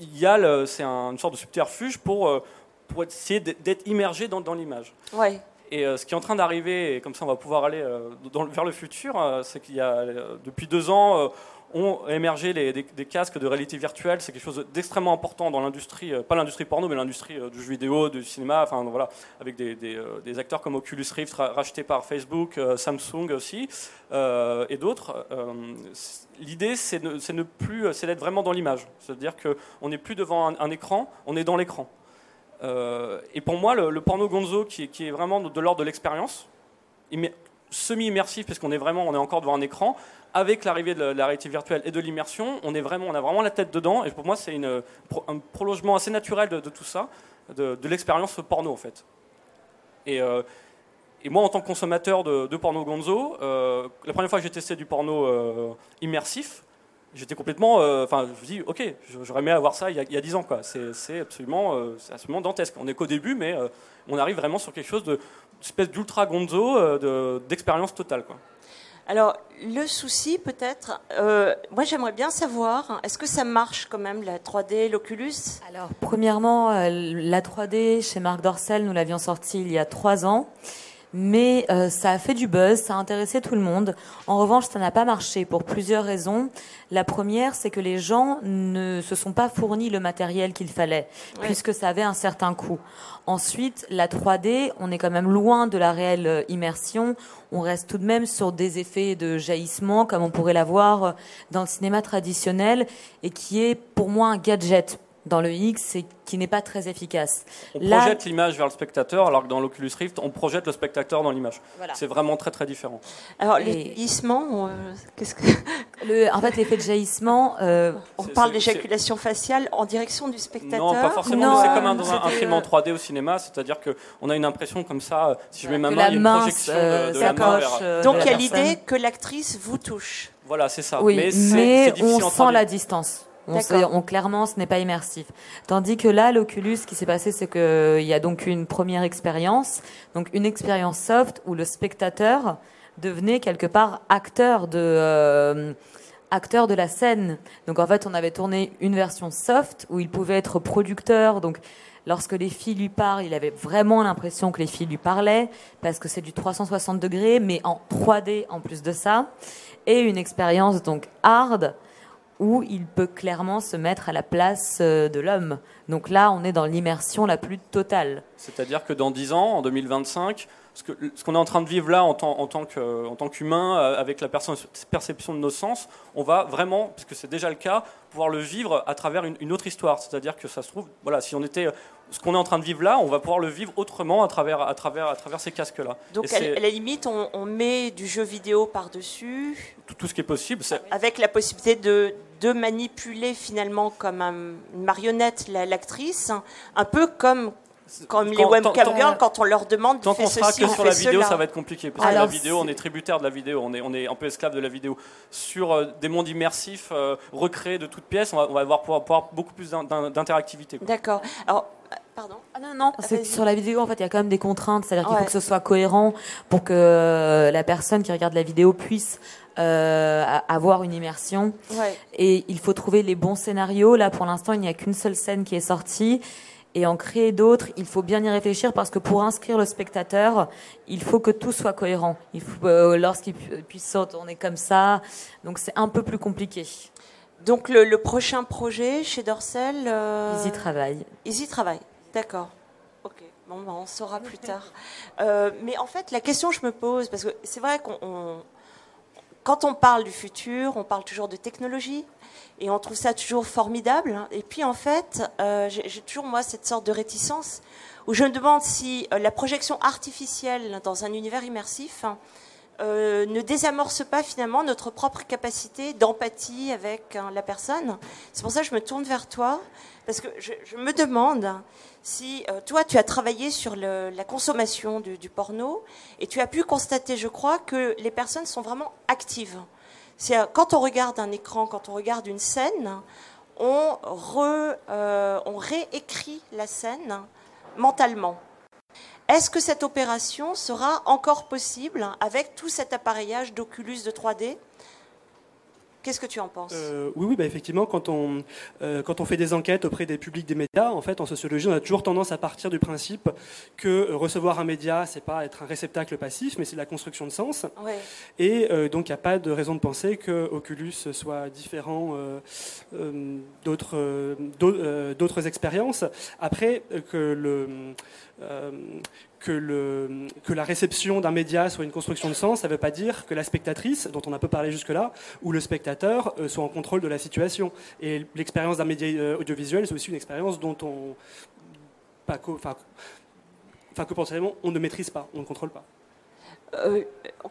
il y a, c'est un, une sorte de subterfuge pour pour essayer d'être immergé dans, dans l'image. Ouais. Et euh, ce qui est en train d'arriver, et comme ça on va pouvoir aller euh, vers le futur, euh, c'est qu'il y a depuis deux ans ont émergé des, casques de réalité virtuelle. C'est quelque chose d'extrêmement important dans l'industrie, pas l'industrie porno, mais l'industrie du jeu vidéo, du cinéma, enfin voilà, avec des, acteurs comme Oculus Rift rachetés par Facebook, Samsung aussi, et d'autres. L'idée, c'est plus, c'est d'être vraiment dans l'image. C'est-à-dire qu'on n'est plus devant un écran, on est dans l'écran. Euh, et pour moi, le, porno gonzo, qui, est vraiment de, l'ordre de l'expérience, semi-immersif, parce qu'on est vraiment, on est encore devant un écran, avec l'arrivée de la réalité virtuelle et de l'immersion, on est vraiment, on a vraiment la tête dedans. Et pour moi, c'est un prolongement assez naturel de, tout ça, de, l'expérience porno en fait. Et, euh, et, moi, en tant que consommateur de, porno gonzo, euh, la première fois que j'ai testé du porno immersif, j'étais complètement. Euh, enfin, je me dis, ok, j'aurais aimé avoir ça il y a, il 10 ans, quoi. C'est absolument, euh, absolument dantesque. On est qu'au début, mais euh, on arrive vraiment sur quelque chose de espèce d'ultra gonzo, d'expérience totale, quoi. Alors, le souci, peut-être, moi j'aimerais bien savoir, est-ce que ça marche quand même, la 3D, l'Oculus? Alors, premièrement, la 3D, chez Marc Dorcel, nous l'avions sorti il y a trois ans mais euh, ça a fait du buzz, ça a intéressé tout le monde. En revanche, ça n'a pas marché pour plusieurs raisons. La première, c'est que les gens ne se sont pas fournis le matériel qu'il fallait, puisque ça avait un certain coût. Ensuite, la 3D, on est quand même loin de la réelle euh, immersion. On reste tout de même sur des effets de jaillissement, comme on pourrait l'avoir euh, dans le cinéma traditionnel, et qui est pour moi un gadget dans le X et qui n'est pas très efficace. On projette l'image vers le spectateur, alors que dans l'Oculus Rift, on projette le spectateur dans l'image. C'est vraiment très très différent. Alors, les jaillissements, euh, qu'est-ce que. Le, en fait, l'effet de jaillissement. Euh, on parle d'éjaculation faciale en direction du spectateur. Non, pas forcément. C'est comme un, dans un, film en 3D au cinéma, c'est-à-dire qu'on a une impression comme ça, si je mets ma main, il y a une projection de, euh, la main vers, Donc il y a l'idée que l'actrice vous touche. Voilà, c'est ça. Oui, mais, mais on sent la distance. On, clairement, ce n'est pas immersif. Tandis que là, l'Oculus, ce qui s'est passé, c'est qu'il y a donc une première expérience, donc une expérience soft où le spectateur devenait quelque part acteur de euh, acteur de la scène. Donc en fait, on avait tourné une version soft où il pouvait être producteur. Donc lorsque les filles lui parlent, il avait vraiment l'impression que les filles lui parlaient parce que c'est du 360 degrés, mais en 3D en plus de ça, et une expérience donc hard où il peut clairement se mettre à la place euh, de l'homme. Donc là, on est dans l'immersion la plus totale. C'est-à-dire que dans 10 ans, en 2025, ce qu'on est en train de vivre là en tant, en tant qu'humain, euh, avec la perception de nos sens, on va vraiment, puisque c'est déjà le cas, pouvoir le vivre à travers une, autre histoire. C'est-à-dire que ça se trouve, voilà, si on était ce qu'on est en train de vivre là, on va pouvoir le vivre autrement à travers, à travers, à travers ces casques-là. Donc, à la limite, on, met du jeu vidéo par-dessus. Tout, ce qui est possible. Avec la possibilité de, de manipuler finalement comme une marionnette l'actrice, un peu comme comme les webcam girls, quand on leur demande de faire ceci, sera que sur la vidéo, ça va être compliqué. Parce que la vidéo, on est tributaire de la vidéo, on est, on est un peu esclave de la vidéo. Sur euh, des mondes immersifs euh, recréés de toutes pièces, on va, on va avoir, pouvoir, beaucoup plus d'interactivité. D'accord. Alors, euh, Pardon ah non, non, c'est sur la vidéo, en fait, il y a quand même des contraintes. C'est-à-dire qu'il faut que ce soit cohérent pour que la personne qui regarde la vidéo puisse avoir une immersion. Ouais. Et il faut trouver les bons scénarios. Là, pour l'instant, il n'y a qu'une seule scène qui est sortie et en créer d'autres, il faut bien y réfléchir parce que pour inscrire le spectateur, il faut que tout soit cohérent. Il faut, euh, lorsqu'il puisse se retourner comme ça, donc c'est un peu plus compliqué. Donc le, prochain projet chez Dorsel euh, Ils y travaillent. Ils y travaillent, d'accord. Ok, bon, ben, on saura plus tard. Euh, mais en fait, la question que je me pose, parce que c'est vrai qu'on quand on parle du futur, on parle toujours de technologie, et on trouve ça toujours formidable. Et puis en fait, euh, j'ai toujours moi cette sorte de réticence où je me demande si euh, la projection artificielle dans un univers immersif euh, ne désamorce pas finalement notre propre capacité d'empathie avec hein, la personne. C'est pour ça que je me tourne vers toi, parce que je, me demande si toi, tu as travaillé sur la consommation du, porno, et tu as pu constater, je crois, que les personnes sont vraiment actives. Quand on regarde un écran, quand on regarde une scène, on, euh, on réécrit la scène mentalement. Est-ce que cette opération sera encore possible avec tout cet appareillage d'Oculus de 3D Qu'est-ce que tu en penses euh, Oui, oui bah effectivement, quand on, euh, quand on fait des enquêtes auprès des publics des médias, en fait, en sociologie, on a toujours tendance à partir du principe que recevoir un média, c'est pas être un réceptacle passif, mais c'est la construction de sens. Et euh, donc, il n'y a pas de raison de penser que Oculus soit différent d'autres, d'autres expériences. Après, que le que, le, que la réception d'un média soit une construction de sens, ça ne veut pas dire que la spectatrice, dont on a peu parlé jusque-là, ou le spectateur euh, soit en contrôle de la situation. Et l'expérience d'un média euh, audiovisuel, c'est aussi une expérience dont on, pas enfin, que potentiellement on ne maîtrise pas, on ne contrôle pas. Euh,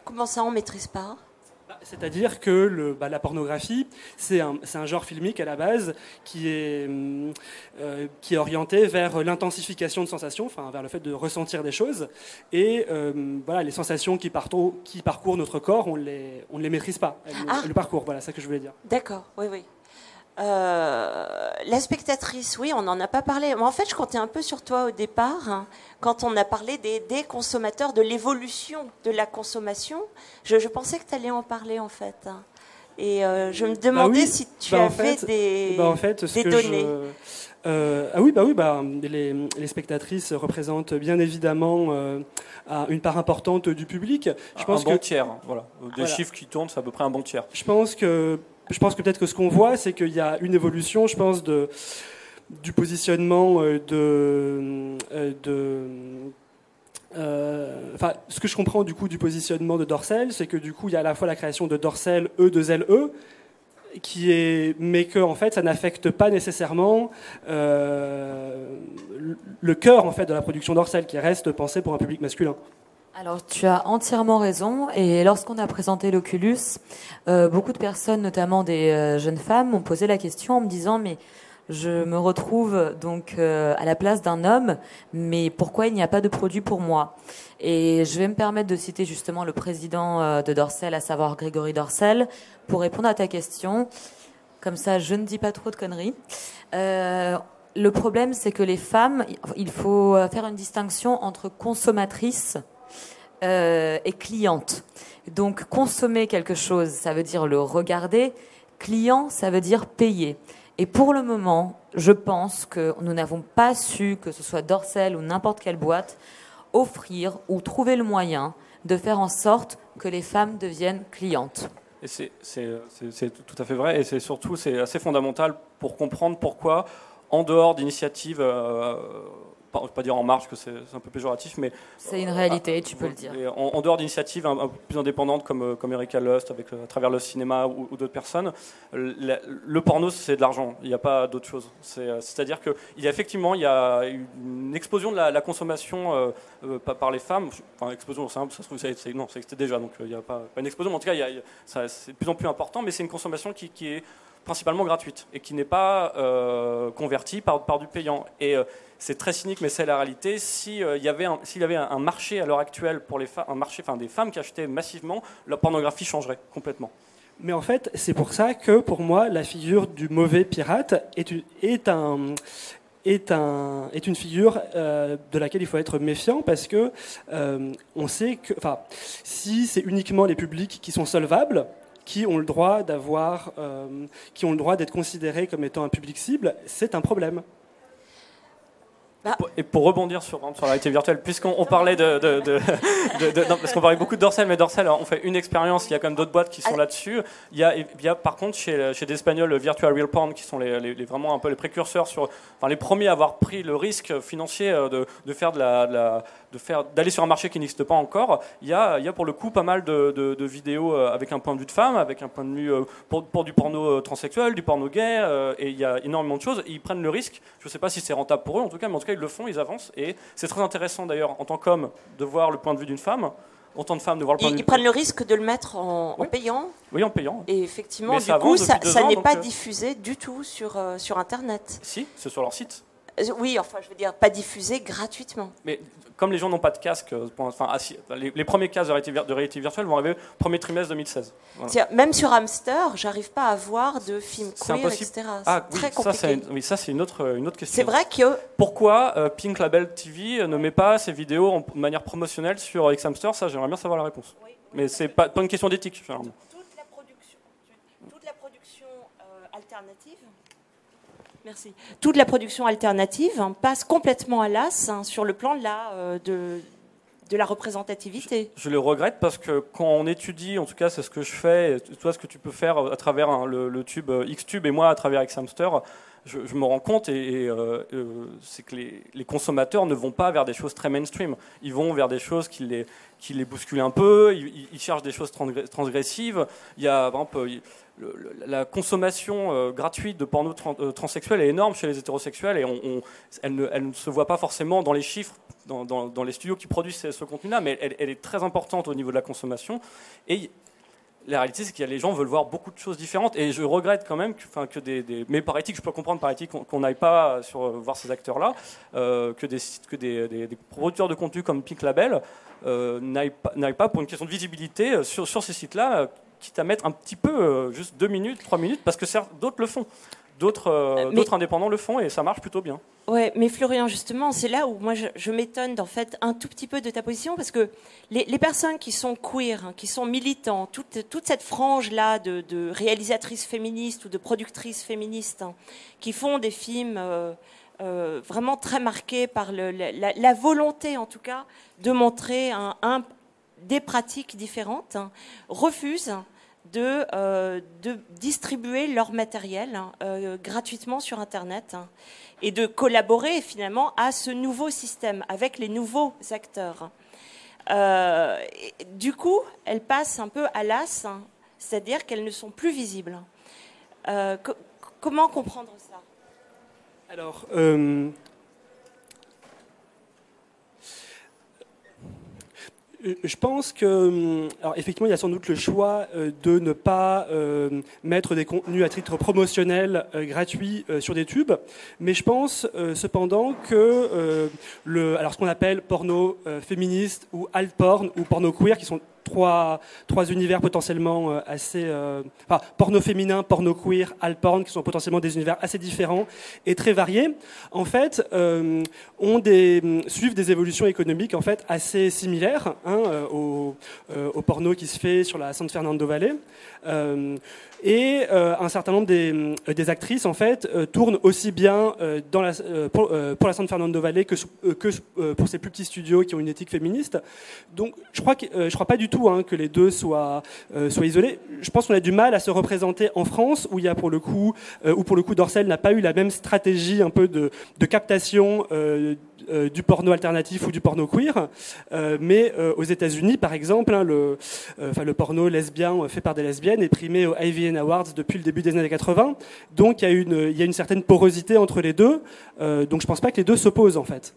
comment ça, on ne maîtrise pas? C'est-à-dire que le, bah, la pornographie, c'est un, un, genre filmique à la base qui est, euh, qui est orienté vers l'intensification de sensations, enfin vers le fait de ressentir des choses. Et euh, voilà, les sensations qui, qui parcourent notre corps, on, les, on ne les maîtrise pas. Ah. Le parcours, voilà, c'est ça que je voulais dire. D'accord, oui, oui. Euh, la spectatrice, oui, on n'en a pas parlé. Mais en fait, je comptais un peu sur toi au départ, hein, quand on a parlé des, consommateurs, de l'évolution de la consommation. Je, pensais que tu allais en parler, en fait. Hein. Et euh, je me bah demandais si tu bah avais des, bah en fait, des données. Euh, ah oui, bah oui, bah, les, spectatrices représentent bien évidemment une part importante du public. Je pense un bon tiers, hein, voilà. Des chiffres qui tournent, c'est à peu près un bon tiers. Je pense que je pense que peut-être que ce qu'on voit, c'est qu'il y a une évolution, je pense, du positionnement euh, de, euh, euh, enfin, ce que je comprends du coup du positionnement de Dorsel, c'est que du coup il y a à la fois la création de Dorsel E de Zel E, qui est, mais que en fait ça n'affecte pas nécessairement le cœur en fait de la production Dorsel, qui reste pensée pour un public masculin. Alors tu as entièrement raison. Et lorsqu'on a présenté l'Oculus, euh, beaucoup de personnes, notamment des euh, jeunes femmes, m'ont posé la question en me disant mais je me retrouve donc euh, à la place d'un homme, mais pourquoi il n'y a pas de produit pour moi? Et je vais me permettre de citer justement le président de Dorsel, à savoir Grégory Dorsel, pour répondre à ta question. Comme ça, je ne dis pas trop de conneries. le problème, c'est que les femmes, il faut faire une distinction entre consommatrices euh, et cliente. Donc consommer quelque chose, ça veut dire le regarder. Client, ça veut dire payer. Et pour le moment, je pense que nous n'avons pas su, que ce soit Dorsel ou n'importe quelle boîte, offrir ou trouver le moyen de faire en sorte que les femmes deviennent clientes. C'est tout à fait vrai, et c'est surtout assez fondamental pour comprendre pourquoi, en dehors d'initiatives euh, pas, pas dire en marge que c'est un peu péjoratif, mais c'est une réalité, tu peux le dire. En, dehors d'initiatives un, peu plus indépendantes comme, comme Erika Lust, avec, à travers le cinéma ou, d'autres personnes, le, porno c'est de l'argent, il n'y a pas d'autre chose. C'est-à-dire qu'il y a effectivement il y a une explosion de la, consommation par les femmes, enfin explosion, ça se trouve, non, ça existait déjà, donc il n'y a pas, une explosion, mais en tout cas c'est de plus en plus important, mais c'est une consommation qui, qui est principalement gratuite et qui n'est pas euh, convertie par, du payant. Et euh, c'est très cynique, mais c'est la réalité. S'il euh, y avait un, s'il y avait un marché à l'heure actuelle pour les femmes, un marché, enfin des femmes qui achetaient massivement, la pornographie changerait complètement. Mais en fait, c'est pour ça que pour moi, la figure du mauvais pirate est, un, est, un, est, une figure de laquelle il faut être méfiant parce que on sait que, enfin, si c'est uniquement les publics qui sont solvables, qui ont le droit d'avoir, euh, qui ont le droit d'être considérés comme étant un public cible, c'est un problème. Bah. Et pour rebondir sur, sur la réalité virtuelle, puisqu'on parlait de, non, parce qu'on parlait beaucoup de Dorsel, mais Dorsel, on fait une expérience. Il y a quand même d'autres boîtes qui sont ah. là-dessus. Il, il, y a par contre chez, chez des Espagnols Virtual Real Porn, qui sont les, les, vraiment un peu les précurseurs sur, enfin les premiers à avoir pris le risque financier euh, de, de faire de la de faire d'aller sur un marché qui n'existe pas encore, il y, a, y a pour le coup pas mal de, de, vidéos euh, avec un point de vue de femme, avec un point de vue euh, pour, pour du porno euh, transsexuel, du porno gay, et il y a énormément de choses. ils prennent le risque. Je ne sais pas si c'est rentable pour eux, en tout cas, mais en tout cas ils le font, ils avancent. Et c'est très intéressant d'ailleurs en tant qu'homme de voir le point de vue d'une femme. En tant que femme, de voir le point de vue. Ils prennent le risque de le mettre en, payant. Oui, en payant. Et effectivement, du coup, ça, ça n'est pas diffusé du tout sur, sur Internet. Si, c'est sur leur site. Oui, enfin, je veux dire, pas diffusé gratuitement. Mais comme les gens n'ont pas de casque, euh, enfin, les, premiers casques de réalité, virtuelle vont arriver au premier trimestre 2016. Même sur Hamster, j'arrive pas à voir de films queer, etc. Ah, très compliqué. Ça, oui, ça c'est une autre, une autre question. C'est vrai que... Pourquoi euh, Pink Label TV ne met pas ses vidéos en, de manière promotionnelle sur X-Hamster Ça, j'aimerais bien savoir la réponse. Mais c'est pas, pas une question d'éthique, Toute la production, toute la production euh, alternative Merci. Toute la production alternative hein, passe complètement à l'as hein, sur le plan de la, euh, de, la représentativité. Je, le regrette parce que quand on étudie, en tout cas c'est ce que je fais, toi ce que tu peux faire à travers hein, le, tube euh, Xtube et moi à travers Xhamster, je, me rends compte et, euh, c'est que les, consommateurs ne vont pas vers des choses très mainstream. Ils vont vers des choses qui les, qui les bousculent un peu, ils, ils cherchent des choses transgressives. Il y a, exemple, la consommation euh, gratuite de porno euh, transsexuel est énorme chez les hétérosexuels et elle, ne, se voit pas forcément dans les chiffres, dans, les studios qui produisent ce, contenu-là, mais elle, est très importante au niveau de la consommation. Et la réalité, c'est que les gens veulent voir beaucoup de choses différentes. Et je regrette quand même que, enfin, que des, Mais par éthique, je peux comprendre par éthique qu'on n'aille pas sur, euh, voir ces acteurs-là, que, des, que des, producteurs de contenu comme Pink Label n'aillent pas, pas, pour une question de visibilité sur, ces sites-là quitte à mettre un petit peu, euh, juste deux minutes, trois minutes, parce que d'autres le font. D'autres euh, d'autres indépendants le font et ça marche plutôt bien. Ouais, mais Florian, justement, c'est là où moi je, m'étonne en fait un tout petit peu de ta position parce que les, personnes qui sont queer, hein, qui sont militants, toute, toute cette frange-là de, réalisatrices féministes ou de productrices féministes hein, qui font des films euh, vraiment très marqués par le, la, volonté, en tout cas, de montrer un, un, des pratiques différentes hein, refusent de, euh, de, distribuer leur matériel hein, euh, gratuitement sur Internet hein, et de collaborer finalement à ce nouveau système avec les nouveaux acteurs. Euh, du coup, elles passent un peu à l'as, c'est-à-dire qu'elles ne sont plus visibles. comment comprendre ça? Alors, je pense que, hum, alors effectivement, il y a sans doute le choix euh, de ne pas euh, mettre des contenus à titre promotionnel gratuit sur des tubes, mais je pense cependant que le, alors ce qu'on appelle porno féministe ou alt porn ou porno queer, qui sont trois, univers potentiellement euh, assez. Euh, enfin, porno féminin, porno queer, alt-porn, qui sont potentiellement des univers assez différents et très variés, en fait, euh, ont des, suivent des évolutions économiques en fait, assez similaires hein, au, au, porno qui se fait sur la San Fernando Valley. Et euh, un certain nombre des, euh, des actrices, en fait, euh, tournent aussi bien dans la, pour, pour, la San Fernando Valley que, que pour ces plus petits studios qui ont une éthique féministe. Donc, je crois, que, je crois pas du tout hein, que les deux soient, soient isolés. Je pense qu'on a du mal à se représenter en France, où il y a pour le coup, où pour le coup Dorsel n'a pas eu la même stratégie un peu de, de captation euh, du porno alternatif ou du porno queer. Euh, mais euh, aux États-Unis, par exemple, hein, le, le porno lesbien fait par des lesbiennes est primé aux IVN Awards depuis le début des années 80. Donc il y a une, il y a une certaine porosité entre les deux. donc je ne pense pas que les deux s'opposent en fait.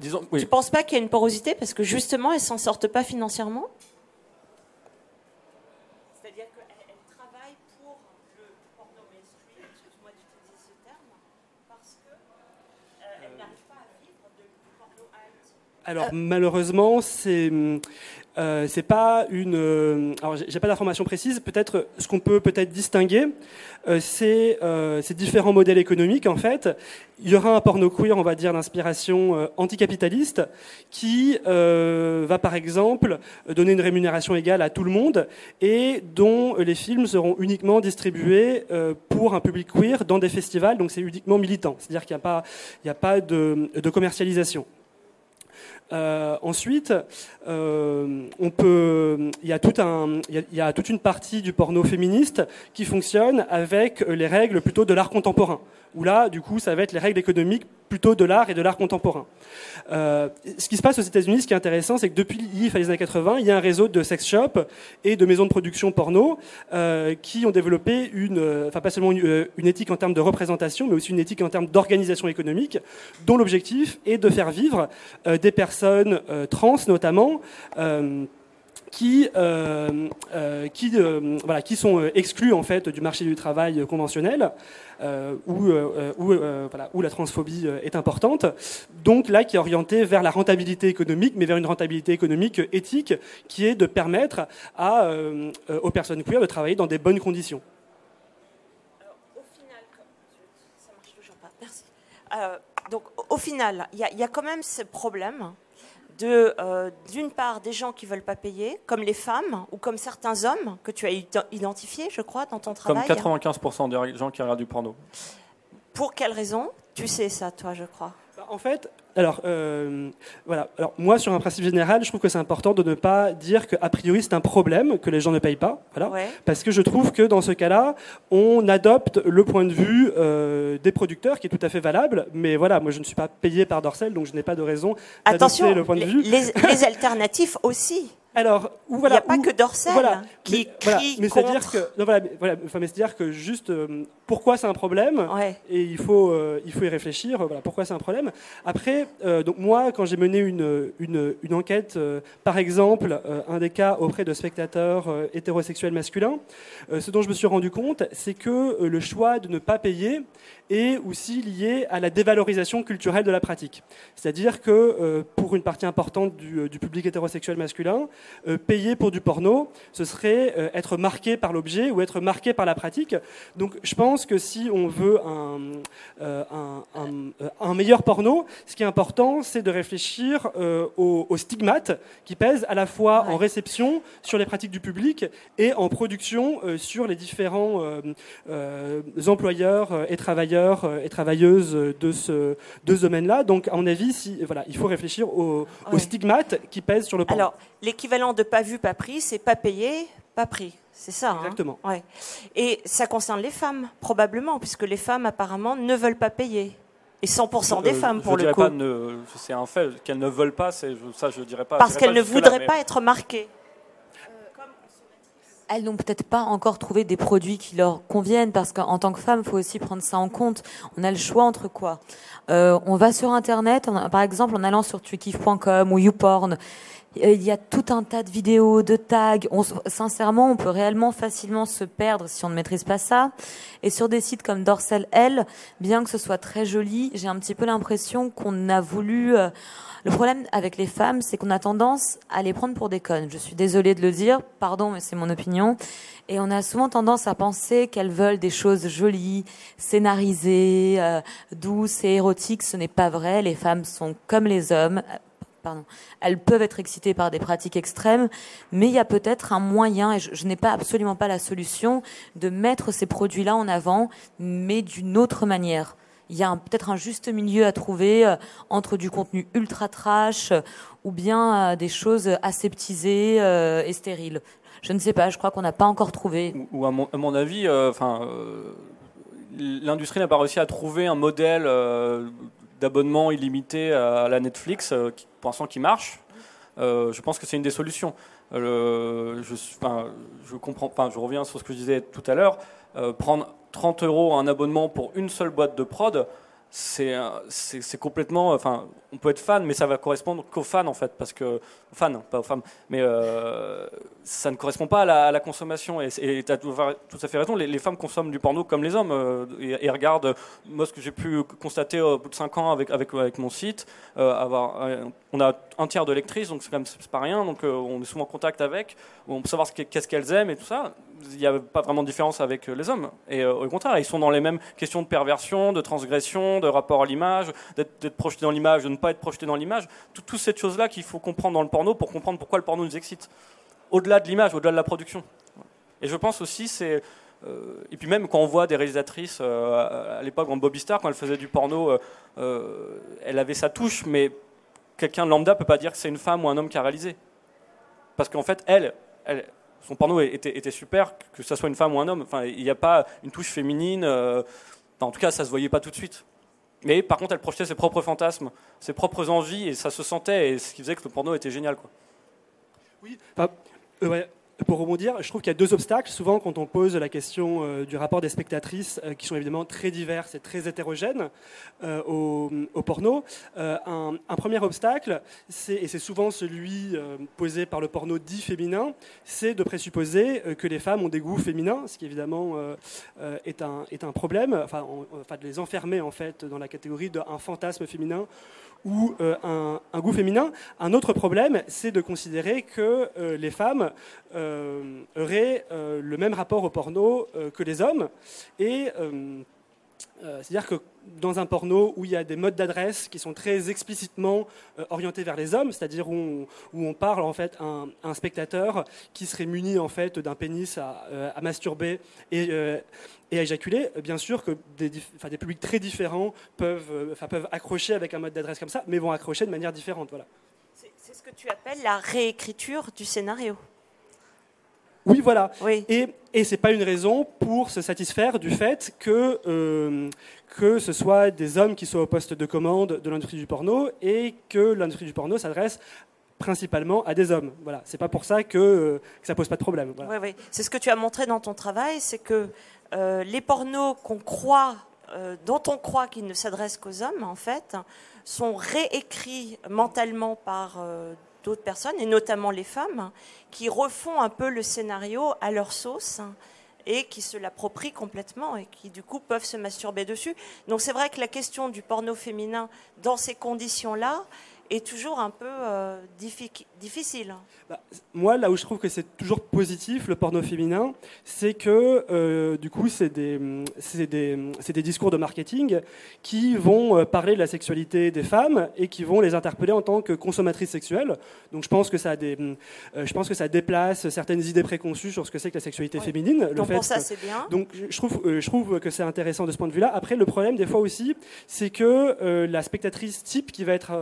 Disons, Tu ne penses pas qu'il y a une porosité parce que justement elles s'en sortent pas financièrement? Alors malheureusement, c'est euh, c'est pas une. Euh, alors j'ai pas d'informations précises. Peut-être ce qu'on peut peut-être distinguer, euh, c'est euh, ces différents modèles économiques. En fait, il y aura un porno queer, on va dire, d'inspiration euh, anticapitaliste, qui va par exemple donner une rémunération égale à tout le monde et dont les films seront uniquement distribués pour un public queer dans des festivals. Donc c'est uniquement militant, c'est-à-dire qu'il n'y a pas, il a pas de, de commercialisation. Ensuite, il, y a, toute une partie du porno féministe qui fonctionne avec les règles plutôt de l'art contemporain, où là, du coup, ça va être les règles économiques plutôt de l'art et de l'art contemporain. Euh, ce qui se passe aux États-Unis, ce qui est intéressant, c'est que depuis l'IF les années 80, il y a un réseau de sex shops et de maisons de production porno euh, qui ont développé une, euh, enfin pas seulement une, une, éthique en termes de représentation, mais aussi une éthique en termes d'organisation économique, dont l'objectif est de faire vivre des personnes trans notamment qui, euh, euh, qui, euh, voilà, qui sont exclus en fait du marché du travail conventionnel, où, où, voilà, où la transphobie est importante. Donc là, qui est orienté vers la rentabilité économique, mais vers une rentabilité économique éthique, qui est de permettre à, aux personnes queer de travailler dans des bonnes conditions. donc au final, il y, y, a quand même ce problème de, euh, d'une part, des gens qui ne veulent pas payer, comme les femmes ou comme certains hommes que tu as identifiés, je crois, dans ton travail. Comme 95% des gens qui regardent du porno. Pour quelle raison? Tu sais ça, toi, je crois. Bah, en fait, alors, euh, voilà. Alors, moi, sur un principe général, je trouve que c'est important de ne pas dire qu'a priori c'est un problème que les gens ne payent pas. Voilà. Parce que je trouve que dans ce cas-là, on adopte le point de vue euh, des producteurs qui est tout à fait valable. Mais voilà, moi, je ne suis pas payé par Dorsel, donc je n'ai pas de raison d'adopter le point de vue. Les, les alternatifs aussi. Alors, voilà, il n'y a pas que Dorsel qui crie mais contre. C'est-à-dire que, voilà, voilà, enfin, mais c'est-à-dire que juste euh, pourquoi c'est un problème et il faut, euh, il faut y réfléchir. Voilà, pourquoi c'est un problème. Après, euh, donc moi, quand j'ai mené une, une, une enquête, par exemple, un des cas auprès de spectateurs hétérosexuels masculins, ce dont je me suis rendu compte, c'est que le choix de ne pas payer est aussi lié à la dévalorisation culturelle de la pratique. C'est-à-dire que pour une partie importante du, du public hétérosexuel masculin, euh, payer pour du porno, ce serait euh, être marqué par l'objet ou être marqué par la pratique. Donc je pense que si on veut un, euh, un, meilleur porno, ce qui est important, c'est de réfléchir aux, stigmates qui pèsent à la fois en réception sur les pratiques du public et en production sur les différents employeurs et travailleurs et travailleuses de ce, de ce domaine-là. Donc, à mon avis, si, voilà, il faut réfléchir aux, stigmates qui pèsent sur le porno. Alors, l'équivalent de pas vu, pas pris, c'est pas payé, pas pris. C'est ça. Hein Exactement. ouais. Et ça concerne les femmes, probablement, puisque les femmes, apparemment, ne veulent pas payer. Et 100% des euh, femmes, pour le coup. C'est un fait. Qu'elles ne veulent pas, ça, je dirais pas. Parce qu'elles ne voudraient pas être marquées elles n'ont peut-être pas encore trouvé des produits qui leur conviennent parce qu'en tant que femme, il faut aussi prendre ça en compte. On a le choix entre quoi? Euh, On va sur Internet, par exemple en allant sur tukiff.com ou YouPorn, il y a tout un tas de vidéos, de tags. On, sincèrement, on peut réellement facilement se perdre si on ne maîtrise pas ça. Et sur des sites comme Dorsel L, bien que ce soit très joli, j'ai un petit peu l'impression qu'on a voulu... Euh, le problème avec les femmes, c'est qu'on a tendance à les prendre pour des connes. Je suis désolée de le dire, pardon, mais c'est mon opinion. Et on a souvent tendance à penser qu'elles veulent des choses jolies, scénarisées, euh, douces et érotiques. Ce n'est pas vrai. Les femmes sont comme les hommes elles peuvent être excitées par des pratiques extrêmes, mais il y a peut-être un moyen, et je, n'ai pas absolument pas la solution, de mettre ces produits-là en avant, mais d'une autre manière. il y a peut-être un juste milieu à trouver euh, entre du contenu ultra trash ou bien des choses aseptisées et stériles. Je ne sais pas, je crois qu'on n'a pas encore trouvé. Ou, à, mon, avis, enfin, l'industrie n'a pas réussi à trouver un modèle d'abonnement illimité à la Netflix, pensant qu'il marche. je pense que c'est une des solutions. je, je, comprends, je reviens sur ce que je disais tout à l'heure. prendre 30 euros un abonnement pour une seule boîte de prod, c'est complètement. Enfin, on peut être fan, mais ça va correspondre qu'aux fans en fait, parce que fans, pas aux femmes, mais euh, ça ne correspond pas à la, consommation. Et tu as tout, à fait raison. Les, femmes consomment du porno comme les hommes euh, et, regardent. Moi, ce que j'ai pu constater au bout de 5 ans avec avec, avec mon site, euh, avoir, on a un tiers de lectrices, donc c'est quand même pas rien. Donc on est souvent en contact avec, on peut savoir qu'est-ce qu'elles aiment et tout ça il n'y a pas vraiment de différence avec les hommes. Et au contraire, ils sont dans les mêmes questions de perversion, de transgression, de rapport à l'image, d'être projeté dans l'image, de ne pas être projeté dans l'image. Toutes ces choses-là qu'il faut comprendre dans le porno pour comprendre pourquoi le porno nous excite. Au-delà de l'image, au-delà de la production. Et je pense aussi, c'est. Euh, et puis même quand on voit des réalisatrices, euh, à l'époque en Bobby Star, quand elle faisait du porno, euh, elle avait sa touche, mais quelqu'un de lambda peut pas dire que c'est une femme ou un homme qui a réalisé. Parce qu'en fait, elle, son porno était, super, que ce soit une femme ou un homme. Enfin, il n'y a pas une touche féminine. en tout cas, ça se voyait pas tout de suite. Mais par contre, elle projetait ses propres fantasmes, ses propres envies, et ça se sentait, et ce qui faisait que le porno était génial. Quoi. Oui, enfin, euh, ouais, pour rebondir, je trouve qu'il y a deux obstacles. Souvent, quand on pose la question euh, du rapport des spectatrices, euh, qui sont évidemment très diverses et très hétérogènes euh, au, porno, un, premier obstacle, et c'est souvent celui posé par le porno dit féminin, c'est de présupposer que les femmes ont des goûts féminins, ce qui évidemment est, un, problème, enfin, enfin, de les enfermer en fait dans la catégorie d'un fantasme féminin ou un, un, goût féminin. Un autre problème, c'est de considérer que les femmes euh, auraient euh, le même rapport au porno euh, que les hommes. Et c'est-à-dire que dans un porno où il y a des modes d'adresse qui sont très explicitement orientés vers les hommes, c'est-à-dire où, on parle en fait un, un spectateur qui serait muni en fait d'un pénis à, masturber et, et, à éjaculer, bien sûr que des, des publics très différents peuvent, peuvent accrocher avec un mode d'adresse comme ça, mais vont accrocher de manière différente. Voilà. C'est ce que tu appelles la réécriture du scénario. Oui, voilà. Et, et ce n'est pas une raison pour se satisfaire du fait que, euh, que ce soit des hommes qui soient au poste de commande de l'industrie du porno et que l'industrie du porno s'adresse principalement à des hommes. Voilà, c'est pas pour ça que, euh, que ça pose pas de problème. Oui, oui. C'est ce que tu as montré dans ton travail, c'est que euh, les pornos croit, dont on croit qu'ils ne s'adressent qu'aux hommes, en fait, sont réécrits mentalement par d'autres personnes, et notamment les femmes, qui refont un peu le scénario à leur sauce et qui se l'approprient complètement et qui du coup peuvent se masturber dessus. Donc c'est vrai que la question du porno féminin dans ces conditions-là, est toujours un peu euh, difficile. Bah, moi, là où je trouve que c'est toujours positif, le porno féminin, c'est que euh, du coup, c'est des, des, des, discours de marketing qui vont euh, parler de la sexualité des femmes et qui vont les interpeller en tant que consommatrices sexuelles. Donc je pense que ça, des, je pense que ça déplace certaines idées préconçues sur ce que c'est que la sexualité féminine. Donc pour ça, c'est bien. Donc je trouve, je trouve que c'est intéressant de ce point de vue-là. Après, le problème, des fois aussi, c'est que la spectatrice type qui va être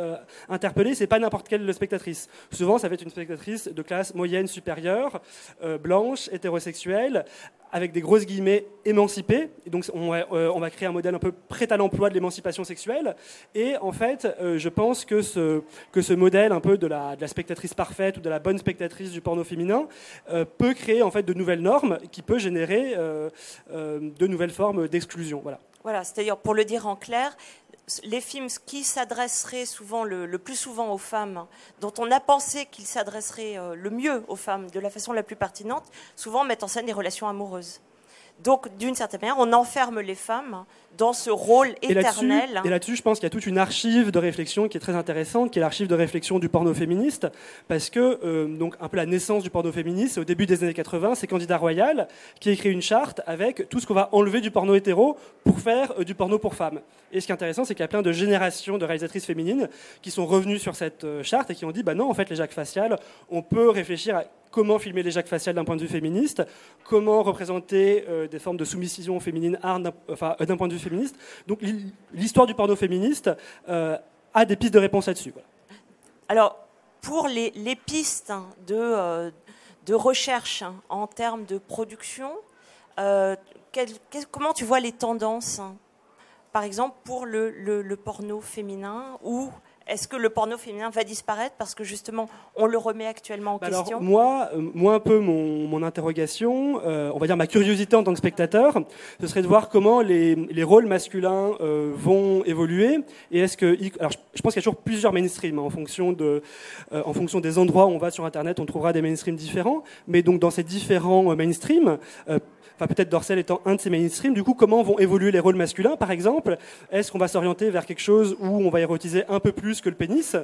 euh, interpeller, c'est pas n'importe quelle spectatrice. Souvent, ça va être une spectatrice de classe moyenne supérieure, euh, blanche, hétérosexuelle, avec des grosses guillemets émancipée. Et donc, on va, euh, on va, créer un modèle un peu prêt à l'emploi de l'émancipation sexuelle. Et en fait, je pense que ce, modèle un peu de la, de la, spectatrice parfaite ou de la bonne spectatrice du porno féminin peut créer en fait de nouvelles normes qui peut générer de nouvelles formes d'exclusion. Voilà. Voilà, c'est-à-dire pour le dire en clair, les films qui s'adresseraient souvent le, plus souvent aux femmes, dont on a pensé qu'ils s'adresseraient euh, le mieux aux femmes de la façon la plus pertinente, souvent mettent en scène des relations amoureuses. Donc, d'une certaine manière, on enferme les femmes dans ce rôle éternel. Et là-dessus, je pense qu'il y a toute une archive de réflexion qui est très intéressante, qui est l'archive de réflexion du porno féministe, parce que euh, donc un peu la naissance du porno féministe, au début des années 80, c'est Candidat Royal qui écrit une charte avec tout ce qu'on va enlever du porno hétéro pour faire euh, du porno pour femmes. Et ce qui est intéressant, c'est qu'il y a plein de générations de réalisatrices féminines qui sont revenues sur cette euh, charte et qui ont dit, bah non, en fait, les jacques faciales, on peut réfléchir à comment filmer les jacques faciales d'un point de vue féministe, comment représenter des formes de soumission féminine enfin, d'un point de vue vue Donc l'histoire du porno féministe a des pistes de réponse là-dessus. Alors, pour les, pistes de, de recherche en termes de production, comment tu vois les tendances par exemple pour le, le porno féminin ou est-ce que le porno féminin va disparaître parce que justement on le remet actuellement en bah question alors, Moi, euh, moi un peu mon, interrogation, euh, on va dire ma curiosité en tant que spectateur, ce serait de voir comment les, les rôles masculins euh, vont évoluer et est-ce que alors je pense qu'il y a toujours plusieurs mainstreams hein, en fonction de en fonction des endroits où on va sur internet, on trouvera des mainstreams différents, mais donc dans ces différents mainstreams enfin peut-être Dorsel étant un de ces mainstreams, du coup, comment vont évoluer les rôles masculins, par exemple Est-ce qu'on va s'orienter vers quelque chose où on va érotiser un peu plus que le pénis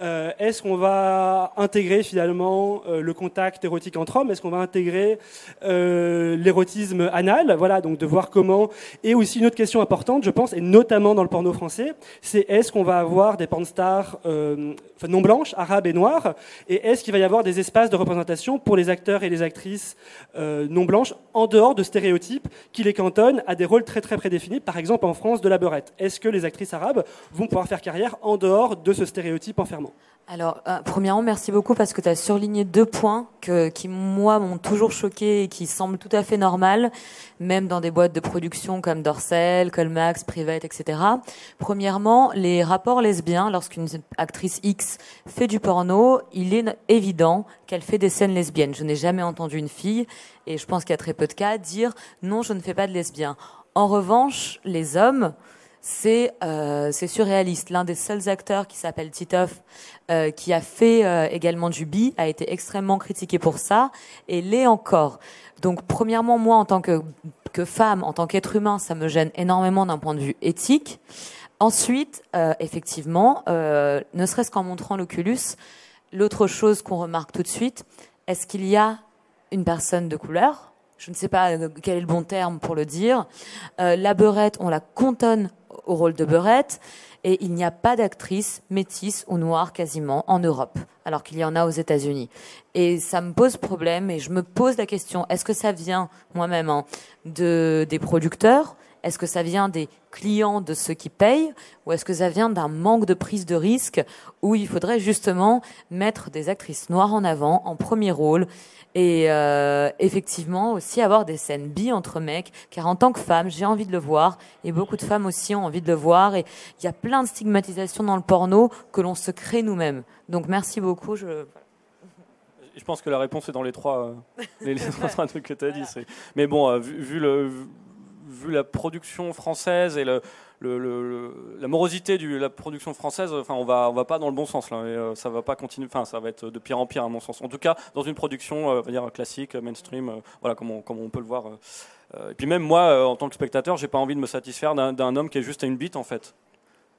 euh, Est-ce qu'on va intégrer finalement euh, le contact érotique entre hommes? Est-ce qu'on va intégrer euh, l'érotisme anal? Voilà, donc de voir comment. Et aussi une autre question importante, je pense, et notamment dans le porno français, c'est est-ce qu'on va avoir des pornstars non blanches, arabes et noires Et est-ce qu'il va y avoir des espaces de représentation pour les acteurs et les actrices non blanches en dehors de stéréotypes qui les cantonnent à des rôles très très prédéfinis, par exemple en France de la beurette? Est-ce que les actrices arabes vont pouvoir faire carrière en dehors de ce stéréotype enfermant alors, euh, premièrement, merci beaucoup parce que tu as surligné deux points qui, moi, m'ont toujours choqué et qui semblent tout à fait normales, même dans des boîtes de production comme Dorsel, Colmax, Private, etc. Premièrement, les rapports lesbiens, lorsqu'une actrice X fait du porno, il est évident qu'elle fait des scènes lesbiennes. Je n'ai jamais entendu une fille, et je pense qu'il y a très peu de cas, dire non, je ne fais pas de lesbien. En revanche, les hommes, c'est euh, surréaliste. L'un des seuls acteurs qui s'appelle Titoff, euh, qui a fait euh, également du bi, a été extrêmement critiqué pour ça et l'est encore. Donc, premièrement, moi, en tant que, que femme, en tant qu'être humain, ça me gêne énormément d'un point de vue éthique. Ensuite, euh, effectivement, ne serait-ce qu'en montrant l'Oculus, l'autre chose qu'on remarque tout de suite, est-ce qu'il y a une personne de couleur? Je ne sais pas quel est le bon terme pour le dire. la beurette, on la cantonne au rôle de Beurette, et il n'y a pas d'actrice métisse ou noire quasiment en Europe, alors qu'il y en a aux États-Unis. Et ça me pose problème, et je me pose la question est-ce que ça vient moi-même hein, de des producteurs Est-ce que ça vient des clients de ceux qui payent ou est-ce que ça vient d'un manque de prise de risque où il faudrait justement mettre des actrices noires en avant en premier rôle et euh, effectivement aussi avoir des scènes bi entre mecs, car en tant que femme, j'ai envie de le voir, et beaucoup de femmes aussi ont envie de le voir, et il y a plein de stigmatisations dans le porno que l'on se crée nous-mêmes. Donc merci beaucoup. Je... Je pense que la réponse est dans les trois, euh, les, trois trucs que tu as dit. Mais bon, euh, vu, le, vu la production française et le, la morosité de la production française, enfin, on va, on va pas dans le bon sens là. Et, euh, ça va pas continuer. Enfin, ça va être de pire en pire à mon sens. En tout cas, dans une production, euh, dire classique, mainstream, euh, voilà, comme on, comme on peut le voir. et puis même moi, en tant que spectateur, j'ai pas envie de me satisfaire d'un homme qui est juste à une bite en fait.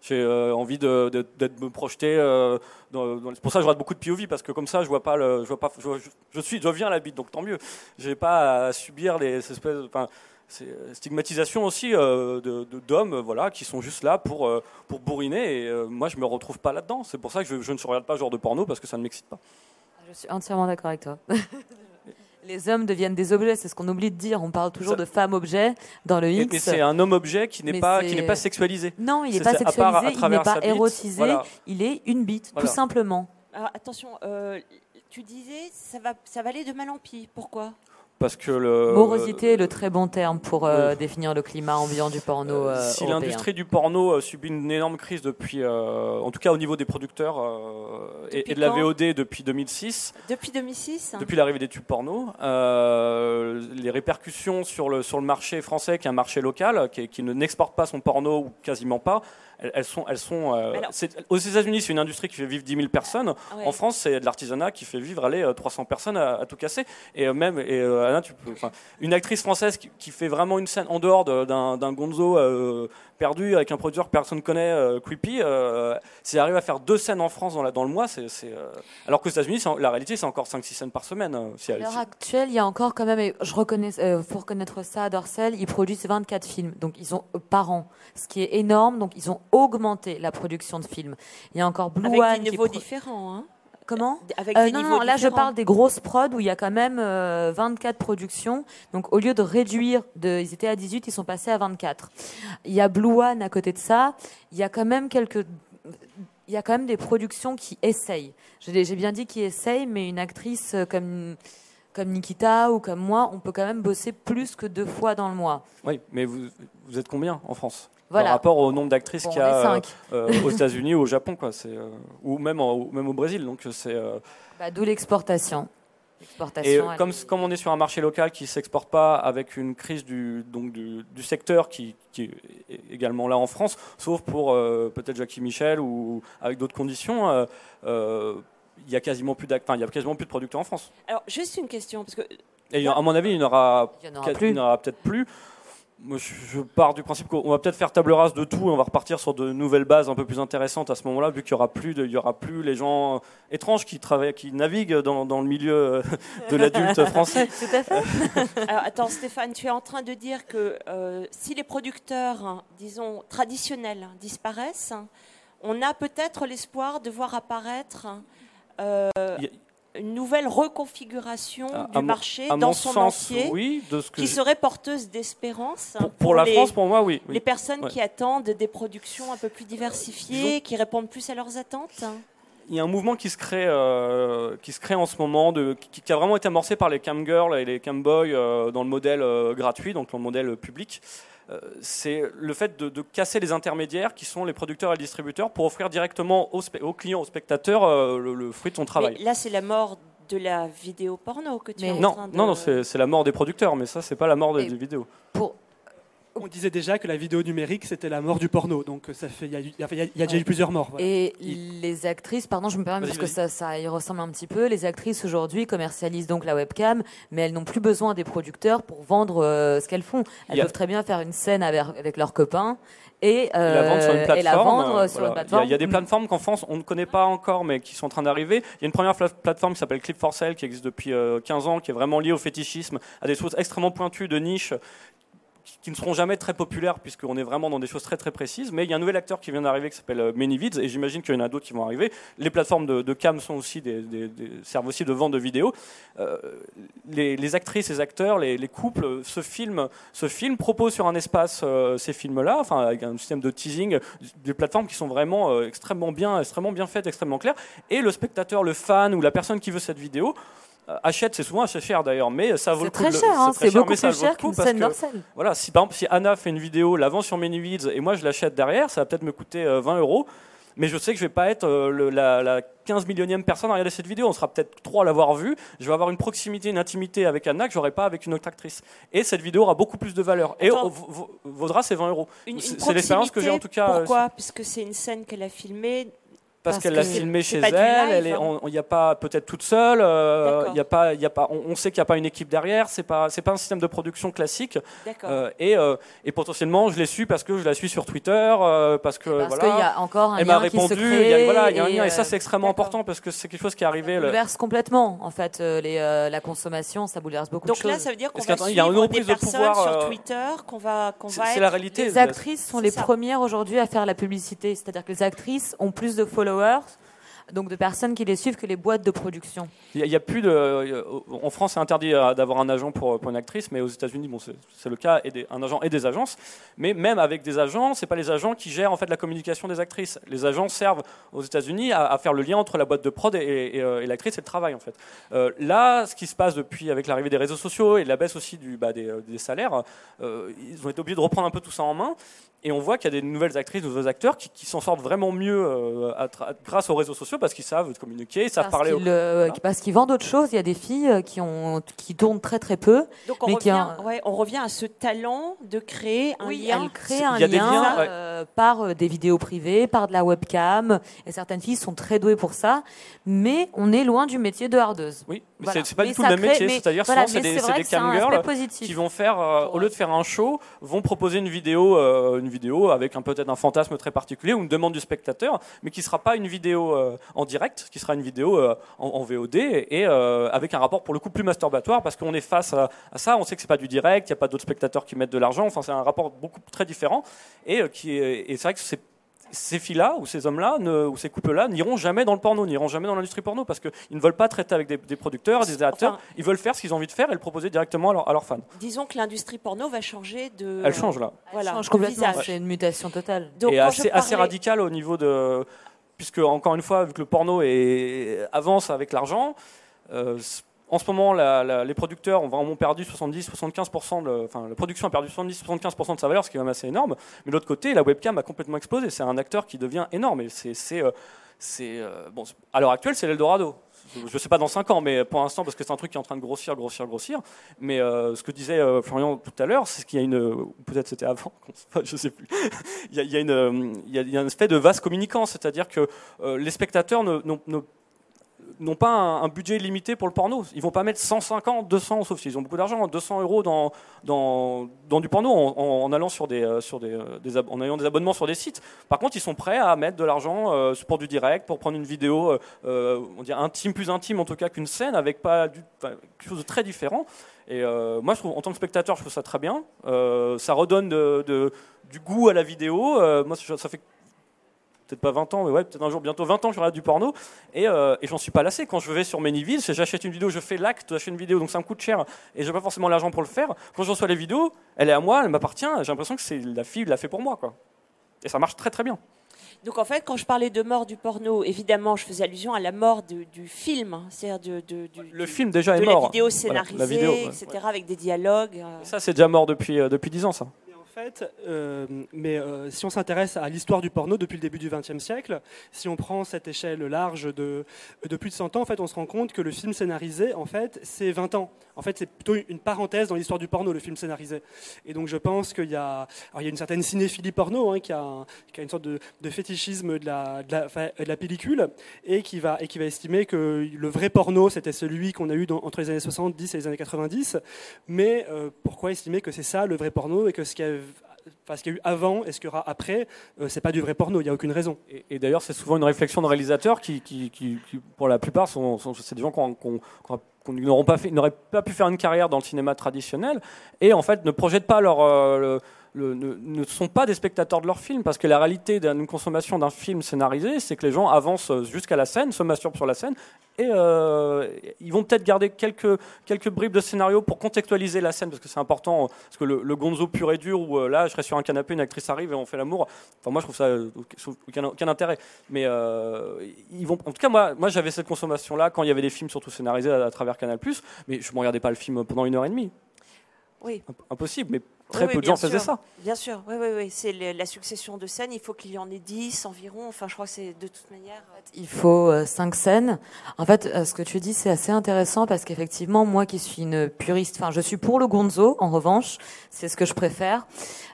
J'ai envie de, me projeter. c'est pour ça que je regarde beaucoup de POV parce que comme ça, je vois pas je vois pas, je, suis, je viens à la bite, donc tant mieux. J'ai pas à subir les espèces. Euh, stigmatisation aussi euh, d'hommes voilà, qui sont juste là pour, euh, pour bourriner. Et moi, je me retrouve pas là-dedans. C'est pour ça que je, ne regarde pas ce genre de porno parce que ça ne m'excite pas. Je suis entièrement d'accord avec toi. Les hommes deviennent des objets, c'est ce qu'on oublie de dire. On parle toujours de femme-objet dans le X. Mais c'est un homme-objet qui n'est pas, qui n'est pas sexualisé. Non, il n'est pas sexualisé, il n'est pas érotisé, il est une bite, tout simplement. Alors, attention, tu disais, ça va, ça va aller de mal en pis. Pourquoi? Parce que le morosité est le très bon terme pour euh, définir le climat ambiant du porno. Euh, si l'industrie du porno euh, subit une énorme crise depuis, en tout cas au niveau des producteurs et, de la VOD depuis 2006. Depuis 2006. Depuis l'arrivée des tubes porno, les répercussions sur le sur le marché français, qui est un marché local, qui, qui ne n'exporte pas son porno ou quasiment pas, elles sont, elles sont euh, aux États-Unis, c'est une industrie qui fait vivre 10 000 personnes. En France, c'est de l'artisanat qui fait vivre allez, 300 personnes à, tout casser. Et euh, même, et, euh, tu peux, une actrice française qui, fait vraiment une scène en dehors d'un Gonzo perdu avec un producteur que personne ne connaît, creepy, si elle arrive à faire deux scènes en France dans, la, dans le mois, c'est. Alors qu'aux États-Unis, la réalité, c'est encore 5-6 scènes par semaine. Si à l'heure actuelle, il y a encore quand même, et je reconnais, faut reconnaître ça à Dorsel, ils produisent 24 films, donc ils ont par an, ce qui est énorme, donc ils ont augmenter la production de films. Il y a encore Blue Avec des niveaux différents. Hein Comment avec Euh, des non, non, là je parle des grosses prods où il y a quand même euh, 24 productions. Donc au lieu de réduire, de, ils étaient à 18, ils sont passés à 24. Il y a Blue One à côté de ça. Il y a quand même quelques, il y a quand même des productions qui essayent. J'ai j'ai bien dit qui essayent, mais une actrice euh, comme comme Nikita ou comme moi, on peut quand même bosser plus que deux fois dans le mois. Oui, mais vous, vous êtes combien en France? Voilà. Par rapport au nombre d'actrices Bon, qu'il y a euh, euh, aux États-Unis ou au Japon, quoi. C'est euh, ou même en- ou même au Brésil. Donc c'est euh, Bah, D'où l'exportation. et comme est- comme on est sur un marché local qui s'exporte pas avec une crise du donc du, du secteur qui, qui est également là en France, sauf pour euh, peut-être Jackie Michel ou avec d'autres conditions. euh, il y a quasiment plus enfin, il y a quasiment plus de producteurs en France. Alors, juste une question, parce que Et à mon avis, il n'y en aura, n'y peut-être plus. Moi, je, pars du principe qu'on va peut-être faire table rase de tout et on va repartir sur de nouvelles bases un peu plus intéressantes à ce moment-là, vu qu'il y aura plus, de- il y aura plus les gens étranges qui travaillent, qui naviguent dans, dans le milieu euh, de l'adulte français. Tout à fait. Alors, attends, Stéphane, tu es en train de dire que euh, si les producteurs, disons, traditionnels disparaissent, on a peut-être l'espoir de voir apparaître euh, une nouvelle reconfiguration À- du à marché À dans son sens, entier, oui, de ce que qui serait porteuse d'espérance pour, pour la les, France, pour moi, oui. oui. les personnes Ouais. qui attendent des productions un peu plus diversifiées, qui répondent plus à leurs attentes. Il y a un mouvement qui se crée, euh, qui se crée en ce moment, de, qui, qui a vraiment été amorcé par les camgirls et les camboys euh, dans le modèle euh, gratuit, donc dans le modèle public. Euh, c'est le fait de, de casser les intermédiaires qui sont les producteurs et les distributeurs pour offrir directement aux, clients, aux spectateurs euh, le, le fruit de son travail. Mais là, c'est la mort de la vidéo porno que tu es Mais- en Non, train de... non, non, c'est c'est la mort des producteurs, mais ça, c'est pas la mort de- Et- des vidéos. Pour, On disait déjà que la vidéo numérique, c'était la mort du porno. Donc ça fait, il y a, y a- il y a déjà eu plusieurs morts. voilà. Et Il- les actrices, pardon, je me permets parce que ça, ça y ressemble un petit peu. Les actrices aujourd'hui commercialisent donc la webcam, mais elles n'ont plus besoin des producteurs pour vendre euh, ce qu'elles font. Elles a- peuvent très bien faire une scène avec, avec leurs copains et, Et la euh, vendre sur une et plateforme. la vendre euh, sur voilà. une Il y a- plateforme. Il y, a des plateformes qu'en France on ne connaît pas encore, mais qui sont en train d'arriver. Il y a une première plateforme qui s'appelle Clip for Sale, qui existe depuis euh, 15 ans, qui est vraiment liée au fétichisme, à des choses extrêmement pointues de niche qui- ne seront jamais très populaires puisqu'on est vraiment dans des choses très très précises. Mais il y a un nouvel acteur qui vient d'arriver qui s'appelle euh, Manyvids et j'imagine qu'il y en a d'autres qui vont arriver. Les plateformes de, cam servent aussi de vente de vidéos. Euh, les, actrices, les acteurs, les, les couples se filment, se filment, proposent sur un espace euh, ces films-là, enfin avec un système de teasing, des plateformes qui sont vraiment extrêmement bien, extrêmement bien faites, extrêmement claires. Et le spectateur, le fan ou la personne qui veut cette vidéo achète, c'est souvent assez cher d'ailleurs, mais ça vaut le C'est coup. très de le- cher, hein, très c'est beaucoup mais ça plus cher qu'une parce scène que- d'Orcel. voilà, si par exemple si Anna fait une vidéo, la vend sur Manyvids et moi je l'achète derrière, ça va peut-être me coûter euh, 20 euros. Mais je sais que je vais pas être euh, le- la, la 15 millionième personne à regarder cette vidéo. On sera peut-être trois à l'avoir vue. Je vais avoir une proximité, une intimité avec Anna que j'aurais pas avec une autre actrice. Et cette vidéo aura beaucoup plus de valeur. Et Attends. euh, vaudra ces 20 euros. C'est c'est l'expérience que j'ai en tout cas. euh, Pourquoi? Puisque c'est une scène qu'elle a filmée. Parce Parce qu'elle l'a filmé chez elle, live, elle est, hein. on- il n'y a pas peut-être toute seule, euh, y a pas, il y a pas, on, on sait qu'il n'y a pas une équipe derrière, c'est pas, c'est pas un système de production classique, D'accord. euh, et, euh, et potentiellement je l'ai su parce que je la suis sur Twitter, euh, parce que Parce voilà, qu'il y a encore un elle m'a répondu, se il crée. y a, voilà, il y a un lien, et ça euh, c'est extrêmement d'accord. important parce que c'est quelque chose qui est ça arrivé. le- bouleverse complètement, en fait, euh, les, euh, la consommation, ça bouleverse beaucoup Donc de là, choses. ça veut dire qu'on va qu'attends, il y a une suivre des reprise de personnes pouvoir, sur Twitter, qu'on va, qu'on C'est va c'est être la réalité. Les actrices sont les ça. premières aujourd'hui à faire la publicité, c'est-à-dire que les actrices ont plus de followers, donc de personnes qui les suivent que les boîtes de production. Il y a- plus de. euh, En France, c'est interdit euh, d'avoir un agent pour, pour une actrice, mais aux États-Unis, bon, c'est le cas, et des- un agent et des agences. Mais même avec des agents, c'est pas les agents qui gèrent en fait la communication des actrices. Les agents servent aux États-Unis à, faire le lien entre la boîte de prod et, euh, l'actrice et le travail en fait. Euh, là, ce qui se passe depuis avec l'arrivée des réseaux sociaux et la baisse aussi bah, des, euh, salaires, euh, ils ont été obligés de reprendre un peu tout ça en main. Et on voit qu'il y a des nouvelles actrices, de nouveaux acteurs qui, qui s'en sortent vraiment mieux euh, à tra- grâce aux réseaux sociaux parce qu'ils savent communiquer, ils savent Parce parler. aux- qu'ils, euh, parce qu'ils vendent autre chose. Il y a des filles euh, qui, ont, qui tournent très très peu. Donc on Mais qui revient, a- ouais, on revient à ce talent de créer un Oui, lien. C'est- un il y a des lien ouais. par euh, des vidéos privées, par de la webcam. Et certaines filles sont très douées pour ça. Mais on est loin du métier de hardeuse. Oui, mais Voilà. c'est- pas Mais du tout le même crée- métier. C'est-à-dire voilà, souvent c'est des, des camgirls qui vont faire, euh, au lieu de faire un show, vont proposer une vidéo, euh, une vidéo avec un peut-être un fantasme très particulier ou une demande du spectateur, mais qui sera pas une vidéo euh, en direct, qui sera une vidéo en, en VOD et avec un rapport pour le coup plus masturbatoire parce qu'on est face à, à ça. On sait que c'est pas du direct, il n'y a pas d'autres spectateurs qui mettent de l'argent. Enfin, c'est un rapport beaucoup très différent et qui est- et c'est vrai que c'est ces filles-là, ou ces hommes-là, ou ces couples-là, n'iront jamais dans le porno, n'iront jamais dans l'industrie porno, parce qu'ils ne veulent pas traiter avec des, producteurs, des acteurs, ils veulent faire ce qu'ils ont envie de faire et le proposer directement à, leurs fans. Disons que l'industrie porno va changer de. Elle change là. Voilà, Elle change complètement, c'est une mutation totale. et assez, assez radicale au niveau de. Puisque, encore une fois, vu que le porno est, avance avec l'argent, euh, en ce moment, les producteurs ont perdu 70-75%, de, enfin, la production a perdu 70-75% de sa valeur, ce qui est quand même assez énorme. Mais de l'autre côté, la webcam a complètement explosé. C'est un acteur qui devient énorme. Euh, euh, à l'heure actuelle, c'est l'Eldorado. Je ne sais pas dans 5 ans, mais pour l'instant, parce que c'est un truc qui est en train de grossir, grossir, grossir. Mais euh, ce que disait Florian tout à l'heure, c'est qu'il y a une. Peut-être c'était avant, je ne sais plus. il, y a, une, il, un aspect de vaste communicant, c'est-à-dire que les spectateurs ne n'ont pas un, budget limité pour le porno. Ils vont pas mettre 150, 200, sauf s'ils ont beaucoup d'argent, 200 euros dans, dans, dans du porno en, allant sur des, euh, sur des, euh, en ayant des abonnements sur des sites. Par contre, ils sont prêts à mettre de l'argent euh, pour du direct, pour prendre une vidéo, on intime, plus intime en tout cas qu'une scène, avec pas du, quelque chose de très différent. Et moi, je trouve, en tant que spectateur, je trouve ça très bien. ça redonne du goût à la vidéo. moi, ça fait peut-être pas 20 ans, mais ouais, peut-être un jour, bientôt 20 ans, je regarde du porno, et, euh, et j'en suis pas lassé. Quand je vais sur Manyville, j'achète une vidéo, je fais l'acte d'acheter une vidéo, donc ça me coûte cher, et j'ai pas forcément l'argent pour le faire. Quand je reçois les vidéos, elle est à moi, elle m'appartient, j'ai l'impression que c'est la fille l'a fait pour moi, quoi. Et ça marche très très bien. Donc en fait, quand je parlais de mort du porno, évidemment, je faisais allusion à la mort du film, hein. c'est-à-dire de, le film déjà est mort. La vidéo scénarisée, etc., avec des dialogues. Euh. Ça, c'est déjà mort depuis euh, depuis 10 ans, ça euh, mais euh, si on s'intéresse à l'histoire du porno depuis le début du XXe siècle, si on prend cette échelle large de, de plus de 100 ans, en fait, on se rend compte que le film scénarisé, en fait, c'est 20 ans. En fait, c'est plutôt une parenthèse dans l'histoire du porno, le film scénarisé. Et donc, je pense qu'il y a, il y a une certaine cinéphilie porno hein, qui, a une sorte de, fétichisme de la, pellicule et qui, va, et qui va estimer que le vrai porno, c'était celui qu'on a eu entre les années 70 et les années 90. Mais euh, pourquoi estimer que c'est ça le vrai porno et que ce qui Enfin, ce qu'il y a eu avant et ce qu'il y aura après, euh, c'est pas du vrai porno, il n'y a aucune raison. Et, d'ailleurs, c'est souvent une réflexion de réalisateurs qui, pour la plupart, sont, c'est des gens qui n'auraient pas, pas, pu faire une carrière dans le cinéma traditionnel et en fait ne projettent pas leur. Euh, ne, sont pas des spectateurs de leur film, parce que la réalité d'une consommation d'un film scénarisé, c'est que les gens avancent jusqu'à la scène, se masturbent sur la scène, et euh, ils vont peut-être garder quelques, quelques bribes de scénario pour contextualiser la scène, parce que c'est important, parce que le, gonzo pur et dur, où euh, là, je serais sur un canapé, une actrice arrive et on fait l'amour, enfin moi je trouve ça euh, aucun, aucun intérêt. Mais ils vont, en tout cas, moi, moi j'avais cette consommation-là quand il y avait des films surtout scénarisés à, à travers Canal+, mais je ne regardais pas le film pendant une heure et demie. Oui. Impossible, mais Très peu de gens faisaient ça. Bien sûr, oui, oui, oui. c'est la succession de scènes. Il faut qu'il y en ait 10 environ. Enfin, je crois que c'est de toute manière. Euh, il faut euh, cinq scènes. En fait, euh, ce que tu dis, c'est assez intéressant parce qu'effectivement, moi qui suis une puriste, enfin, je suis pour le gonzo, en revanche, c'est ce que je préfère.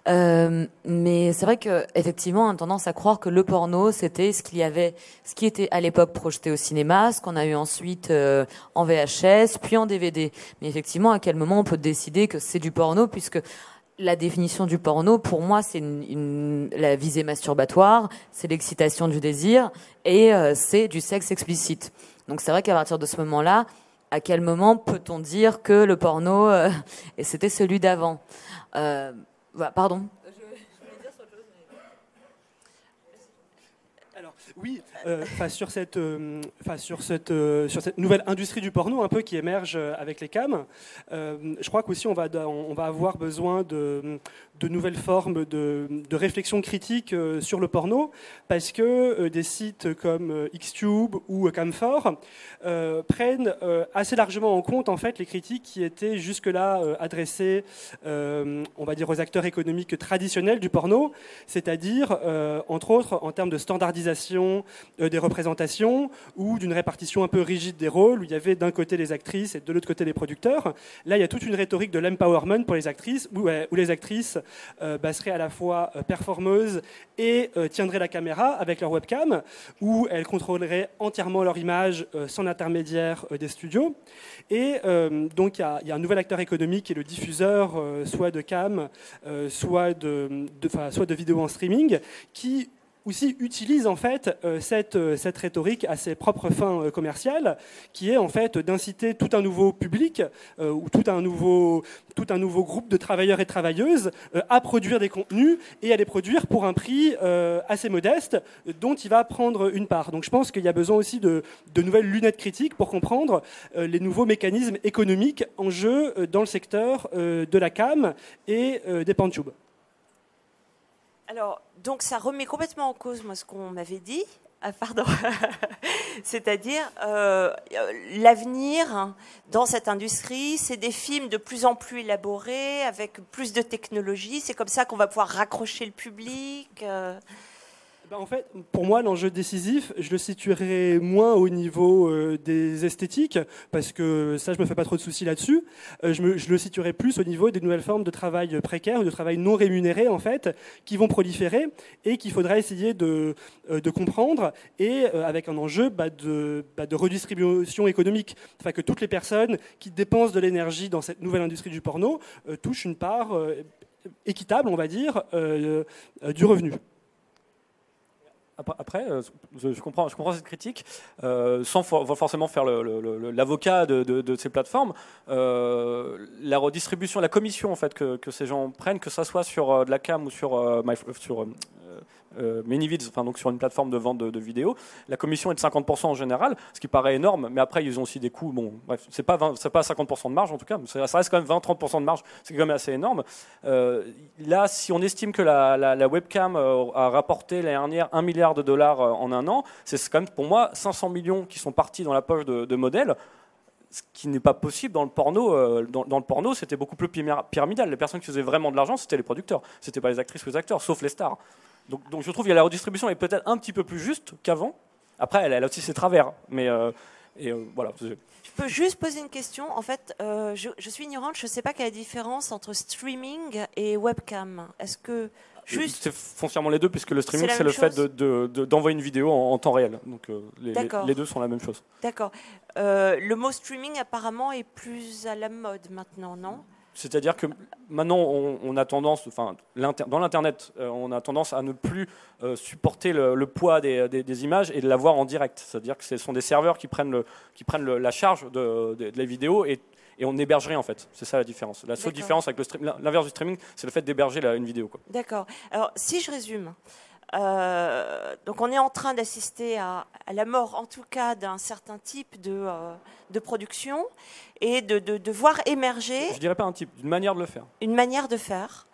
mais c'est vrai que effectivement, on a tendance à croire que le porno, c'était ce qu'il y avait, ce qui était à l'époque projeté au cinéma, ce qu'on a eu ensuite en VHS, puis en DVD. Mais effectivement, à quel moment on peut décider que c'est du porno, puisque la définition du porno, pour moi, c'est la visée masturbatoire, c'est l'excitation du désir et euh, c'est du sexe explicite. Donc c'est vrai qu'à partir de ce moment-là, à quel moment peut-on dire que le porno, euh, c'était celui d'avant? Euh, Pardon Oui, euh, sur, cette, euh, sur, cette, euh, sur cette nouvelle industrie du porno un peu qui émerge avec les cams, je crois qu'aussi on va, on va avoir besoin de, de nouvelles formes de, réflexion critique sur le porno, parce que des sites comme Xtube ou Camfor prennent assez largement en compte en fait les critiques qui étaient jusque-là adressées, on va dire, aux acteurs économiques traditionnels du porno, c'est-à-dire, entre autres, en termes de standardisation euh, des représentations ou d'une répartition un peu rigide des rôles, où il y avait d'un côté les actrices et de l'autre côté les producteurs. Là, il y a toute une rhétorique de l'empowerment pour les actrices, où, les actrices euh, bah, seraient à la fois euh, performeuses et tiendraient la caméra avec leur webcam, où elles contrôleraient entièrement leur image sans intermédiaire des studios. Et donc, il y, a, un nouvel acteur économique qui est le diffuseur, soit de cam, soit de, de, soit de vidéos en streaming, qui aussi utilise en fait euh, cette, euh, cette rhétorique à ses propres fins euh, commerciales, qui est en fait d'inciter tout un nouveau public ou tout un nouveau, tout un nouveau groupe de travailleurs et travailleuses à produire des contenus et à les produire pour un prix assez modeste dont il va prendre une part. Donc je pense qu'il y a besoin aussi de, de nouvelles lunettes critiques pour comprendre les nouveaux mécanismes économiques en jeu dans le secteur de la cam et des pantubes. Alors, donc ça remet complètement en cause moi ce qu'on m'avait dit. Ah, pardon. C'est-à-dire euh, l'avenir dans cette industrie, c'est des films de plus en plus élaborés, avec plus de technologie. C'est comme ça qu'on va pouvoir raccrocher le public. Euh. Ben, en fait, pour moi, l'enjeu décisif, je le situerai moins au niveau euh, des esthétiques, parce que ça, je me fais pas trop de soucis là-dessus. Euh, je, le situerai plus au niveau des nouvelles formes de travail précaire, de travail non rémunéré, en fait, qui vont proliférer et qu'il faudra essayer de, euh, comprendre, et avec un enjeu bah, de, bah, de, redistribution économique. Enfin, que toutes les personnes qui dépensent de l'énergie dans cette nouvelle industrie du porno touchent une part équitable, on va dire, du revenu. Après, euh, je comprends, cette critique, euh, sans forcément faire l'avocat de, ces plateformes. Euh, la redistribution, la commission en fait que, ces gens prennent, que ça soit sur de la cam ou sur, sur euh, ManyVids, enfin donc sur une plateforme de vente de, vidéos, la commission est de 50% en général, ce qui paraît énorme, mais après ils ont aussi des coûts. Bon, bref, c'est pas c'est pas 50% de marge en tout cas, mais ça reste quand même 20-30% de marge, c'est quand même assez énorme. Euh, là, si on estime que la, webcam euh, a rapporté l'année dernière 1 milliard de dollars en un an, c'est quand même pour moi 500 millions qui sont partis dans la poche de, modèles ce qui n'est pas possible dans le porno. dans, dans, le porno, c'était beaucoup plus pyramidal. Les personnes qui faisaient vraiment de l'argent, c'était les producteurs. C'était pas les actrices ou les acteurs, sauf les stars. Donc, je trouve que la redistribution est peut-être un petit peu plus juste qu'avant. Après, elle, a aussi ses travers. Mais euh, et, euh, voilà. Je peux juste poser une question. En fait, euh, je, suis ignorante. Je ne sais pas quelle est la différence entre streaming et webcam. Est-ce que juste c'est foncièrement les deux puisque le streaming c'est le fait d'envoyer de, une vidéo en, temps réel. Donc les, les, deux sont la même chose. D'accord. le mot streaming apparemment est plus à la mode maintenant, non? C'est-à-dire que maintenant, on, a tendance, enfin, dans l'Internet, euh, on a tendance à ne plus euh, supporter le, poids des, images et de l'avoir en direct. C'est-à-dire que ce sont des serveurs qui prennent, le, qui prennent la charge de, la vidéo et, et on n'héberge rien en fait. C'est ça la différence. La seule différence avec le l'inverse du streaming, c'est le fait d'héberger une vidéo. D'accord. Alors, si je résume, euh, donc on est en train d'assister à, la mort, en tout cas, d'un certain type de, euh, de production et de, de, voir émerger. Je dirais pas un type, une manière de le faire. Une manière de faire.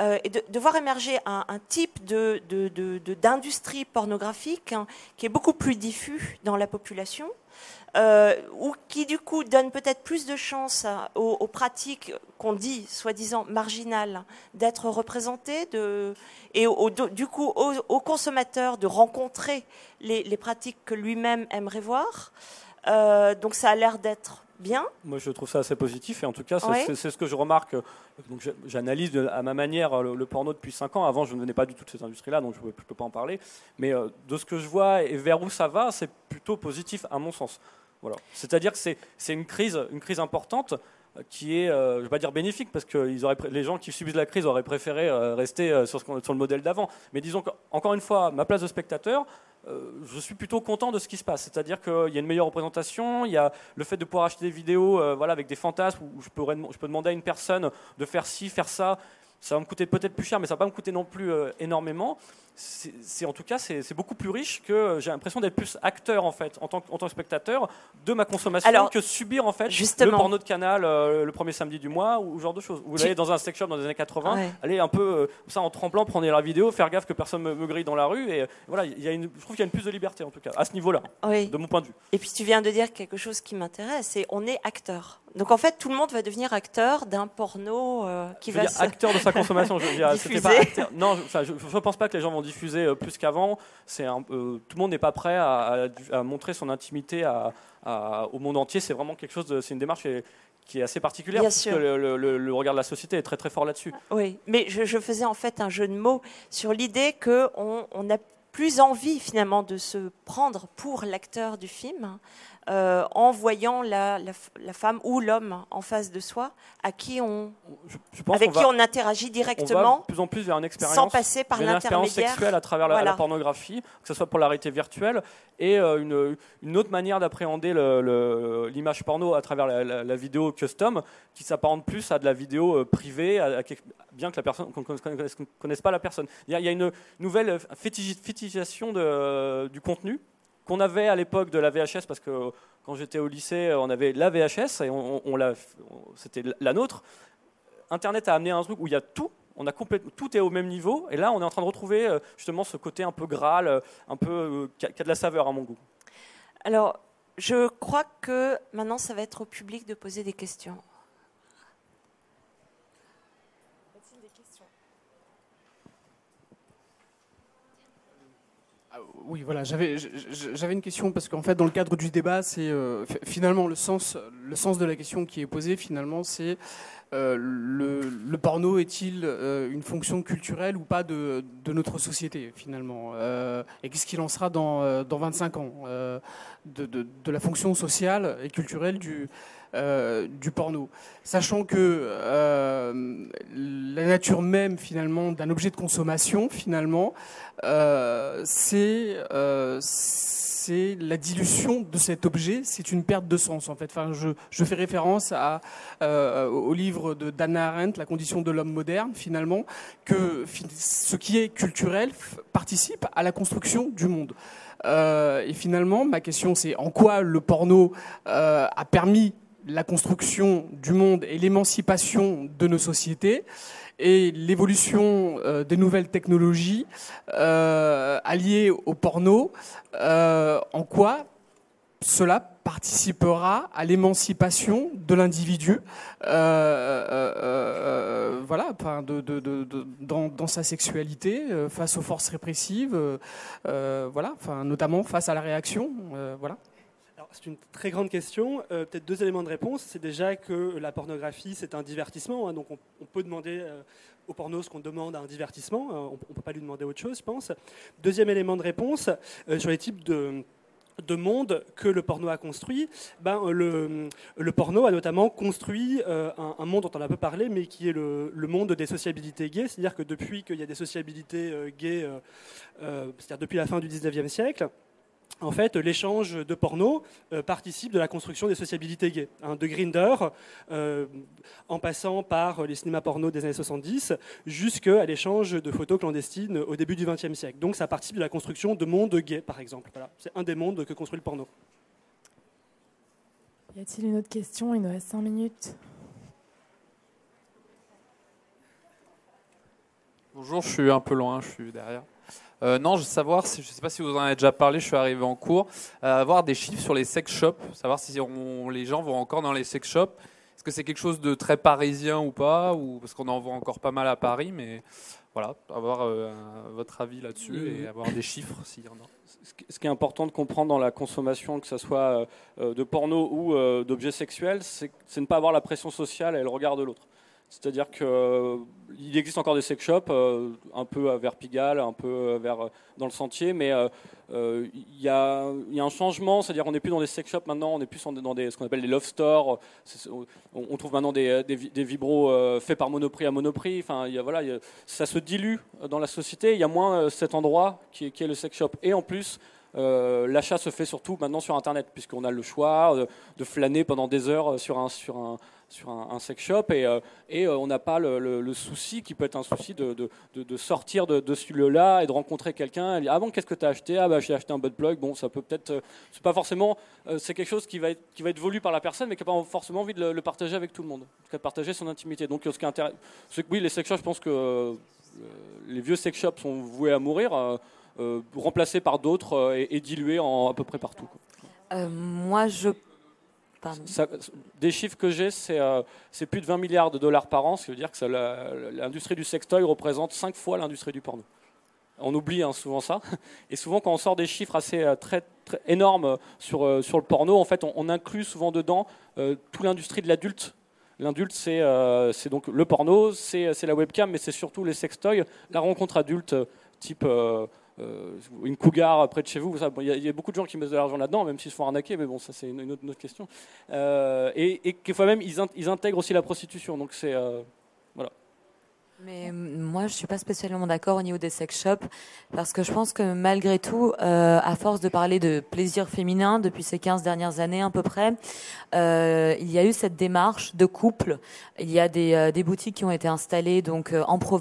Euh, et de, voir émerger un, type d'industrie pornographique hein, qui est beaucoup plus diffus dans la population. Ou qui du coup donne peut-être plus de chance aux, aux pratiques qu'on dit soi-disant marginales d'être représentées, et du coup au, consommateur de rencontrer les, pratiques que lui-même aimerait voir. Euh, donc ça a l'air d'être bien. Moi je trouve ça assez positif et en tout cas c'est ce que je remarque. Donc j'analyse à ma manière le, porno depuis 5 ans. Avant je ne venais pas du tout de cette industrie-là donc je ne peux, pas en parler. Mais euh, de ce que je vois et vers où ça va, c'est plutôt positif à mon sens. Voilà. C'est-à-dire que c'est une crise, une crise importante qui est, euh, je ne vais pas dire bénéfique, parce que les gens qui subissent la crise auraient préféré euh, rester euh, sur, le modèle d'avant. Mais disons qu'encore une fois, ma place de spectateur, je suis plutôt content de ce qui se passe. C'est-à-dire qu'il y a une meilleure représentation, il y a le fait de pouvoir acheter des vidéos voilà, avec des fantasmes où je peux demander à une personne de faire ci, faire ça. Ça va me coûter peut-être plus cher, mais ça va pas me coûter non plus énormément c'est en tout cas c'est beaucoup plus riche que j'ai l'impression d'être plus acteur en fait en tant, en tant, que spectateur de ma consommation que subir en fait le porno de canal euh, le premier samedi du mois ou ce genre de choses. Vous allez dans un sex shop dans les années 80, aller un peu euh, ça en tremblant, prendre la vidéo, faire gaffe que personne me, me grille dans la rue et voilà, il y a une, je trouve qu'il y a une plus de liberté en tout cas à ce niveau-là, de mon point de vue. Et puis tu viens de dire quelque chose qui m'intéresse, c'est on est acteur. Donc en fait, tout le monde va devenir acteur d'un porno euh, qui va. Dire acteur de sa consommation. je, pas acteur. Non, je ne pense pas que les gens vont diffuser euh, plus qu'avant. C'est euh, tout le monde n'est pas prêt à, montrer son intimité au monde entier. C'est vraiment quelque chose. C'est une démarche qui est, assez particulière parce que le, regard de la société est très très fort là-dessus. Oui, mais je, faisais en fait un jeu de mots sur l'idée qu'on on a plus envie finalement de se prendre pour l'acteur du film euh, en voyant la, la, femme ou l'homme en face de soi, à qui on, avec qui on interagit directement, on va plus en plus vers une expérience, sans passer par l'intermédiaire. sexuelle à travers la, pornographie, que ce soit pour la réalité virtuelle et euh, une, une, autre manière d'appréhender l'image porno à travers la, vidéo custom, qui s'apparente plus à de la vidéo euh, privée, bien que la personne qu'on ne connaisse, pas la personne. Il y, a, une nouvelle fétichisation de, du contenu qu'on avait à l'époque de la VHS, parce que quand j'étais au lycée, on avait la VHS et on, c'était la nôtre. Internet a amené un truc où il y a tout, on a tout est au même niveau, et là on est en train de retrouver euh, justement ce côté un peu graal, euh, un peu euh, qui a de la saveur à mon goût. Alors, je crois que maintenant ça va être au public de poser des questions. Oui, voilà, j'avais une question parce qu'en fait, dans le cadre du débat, c'est euh, finalement le sens le sens de la question qui est posée. Finalement, c'est euh, le, porno est-il euh, une fonction culturelle ou pas de, de notre société finalement Et qu'est-ce qu'il en sera dans, dans 25 ans de, de, la fonction sociale et culturelle du, du porno, sachant que la nature même finalement d'un objet de consommation finalement euh, euh, c'est la dilution de cet objet, c'est une perte de sens en fait. Enfin, je, je fais référence à, euh, au livre de Dana Arendt, La condition de l'homme moderne, finalement, que ce qui est culturel participe à la construction du monde. et finalement, ma question c'est en quoi le porno a permis la construction du monde et l'émancipation de nos sociétés et l'évolution euh, des nouvelles technologies euh, alliées au porno, euh, en quoi cela participera à l'émancipation de l'individu, voilà, dans, sa sexualité, face aux forces répressives, voilà, notamment face à la réaction, voilà c'est une très grande question. Euh, peut-être deux éléments de réponse. C'est déjà que la pornographie, c'est un divertissement. Hein, donc on, peut demander euh, au porno ce qu'on demande à un divertissement. Euh, on ne peut pas lui demander autre chose, je pense. Deuxième élément de réponse, sur les types de de monde que le porno a construit, ben, le, porno a notamment construit un, monde dont on a peu parlé, mais qui est le, le monde des sociabilités gays. C'est-à-dire que depuis qu'il y a des sociabilités gays, c'est-à-dire depuis la fin du 19e siècle, en fait, l'échange de porno euh, participe de la construction des sociabilités gays. Hein, de Grinder, euh, en passant par les cinémas porno des années 70, jusqu'à l'échange de photos clandestines au début du XXe siècle. Donc ça participe de la construction de mondes gays, par exemple. C'est un des mondes que construit le porno. Y a-t-il une autre question? Il nous reste 5 minutes. Bonjour, je suis un peu loin, je suis derrière. Euh, non, je veux savoir, je ne sais pas si vous en avez déjà parlé, je suis arrivé en cours, euh, avoir des chiffres sur les sex shops, savoir si les gens vont encore dans les sex shops. Est-ce que c'est quelque chose de très parisien ou pas ou, Parce qu'on en voit encore pas mal à Paris, mais voilà, avoir euh, votre avis là-dessus et avoir des chiffres s'il y en a. Ce qui est important de comprendre dans la consommation, que ce soit de porno ou d'objets sexuels, c'est ne pas avoir la pression sociale et le regard de l'autre. C'est-à-dire qu'il euh, existe encore des sex shops, euh, un peu vers Pigalle, un peu vers, dans le sentier, mais il y, a un changement, c'est-à-dire qu'on n'est plus dans des sex shops maintenant, on est plus dans des, ce qu'on appelle des love stores. On, trouve maintenant des, vibros faits par Monoprix à Monoprix. Enfin, voilà, ça se dilue dans la société. Il y a moins cet endroit qui est, qui est le sex shop. Et en plus, l'achat se fait surtout maintenant sur Internet, puisqu'on a le choix de, de, flâner pendant des heures sur un, sur un, sur un, sex shop et, euh, et euh, on n'a pas le, souci qui peut être un souci de, de, sortir de, de celui-là et de rencontrer quelqu'un. Ah bon, qu'est-ce que tu as acheté? Ah bah j'ai acheté un butt plug. Bon, ça peut peut-être. Euh, c'est pas forcément. c'est quelque chose qui va, être, qui va être voulu par la personne, mais qui n'a pas forcément envie de le, partager avec tout le monde. de partager son intimité. Donc ce qui est intéressant. Oui, les sex shops, je pense que les vieux sex shops sont voués à mourir, remplacés par d'autres et, dilués en, à peu près partout. moi, je des chiffres que j'ai, euh, c'est plus de 20 milliards de dollars par an, ce qui veut dire que l'industrie du sextoy représente 5 fois l'industrie du porno. On oublie hein, souvent ça. Et souvent, quand on sort des chiffres assez euh, très, énormes sur, euh, sur le porno, en fait, on, inclut souvent dedans toute l'industrie de l'adulte. L'adulte, c'est donc le porno, c'est la webcam, mais c'est surtout les sextoys, la rencontre adulte type une cougar près de chez vous. Il y, a beaucoup de gens qui mettent de l'argent là-dedans, même s'ils se font arnaquer, mais bon, ça c'est une, autre, question. et, et quelquefois même, ils, intègrent aussi la prostitution. Donc c'est voilà. Mais moi, je suis pas spécialement d'accord au niveau des sex shops parce que je pense que malgré tout, euh, à force de parler de plaisir féminin depuis ces 15 dernières années à peu près, euh, il y a eu cette démarche de couple. Il y a des, euh, des boutiques qui ont été installées donc en province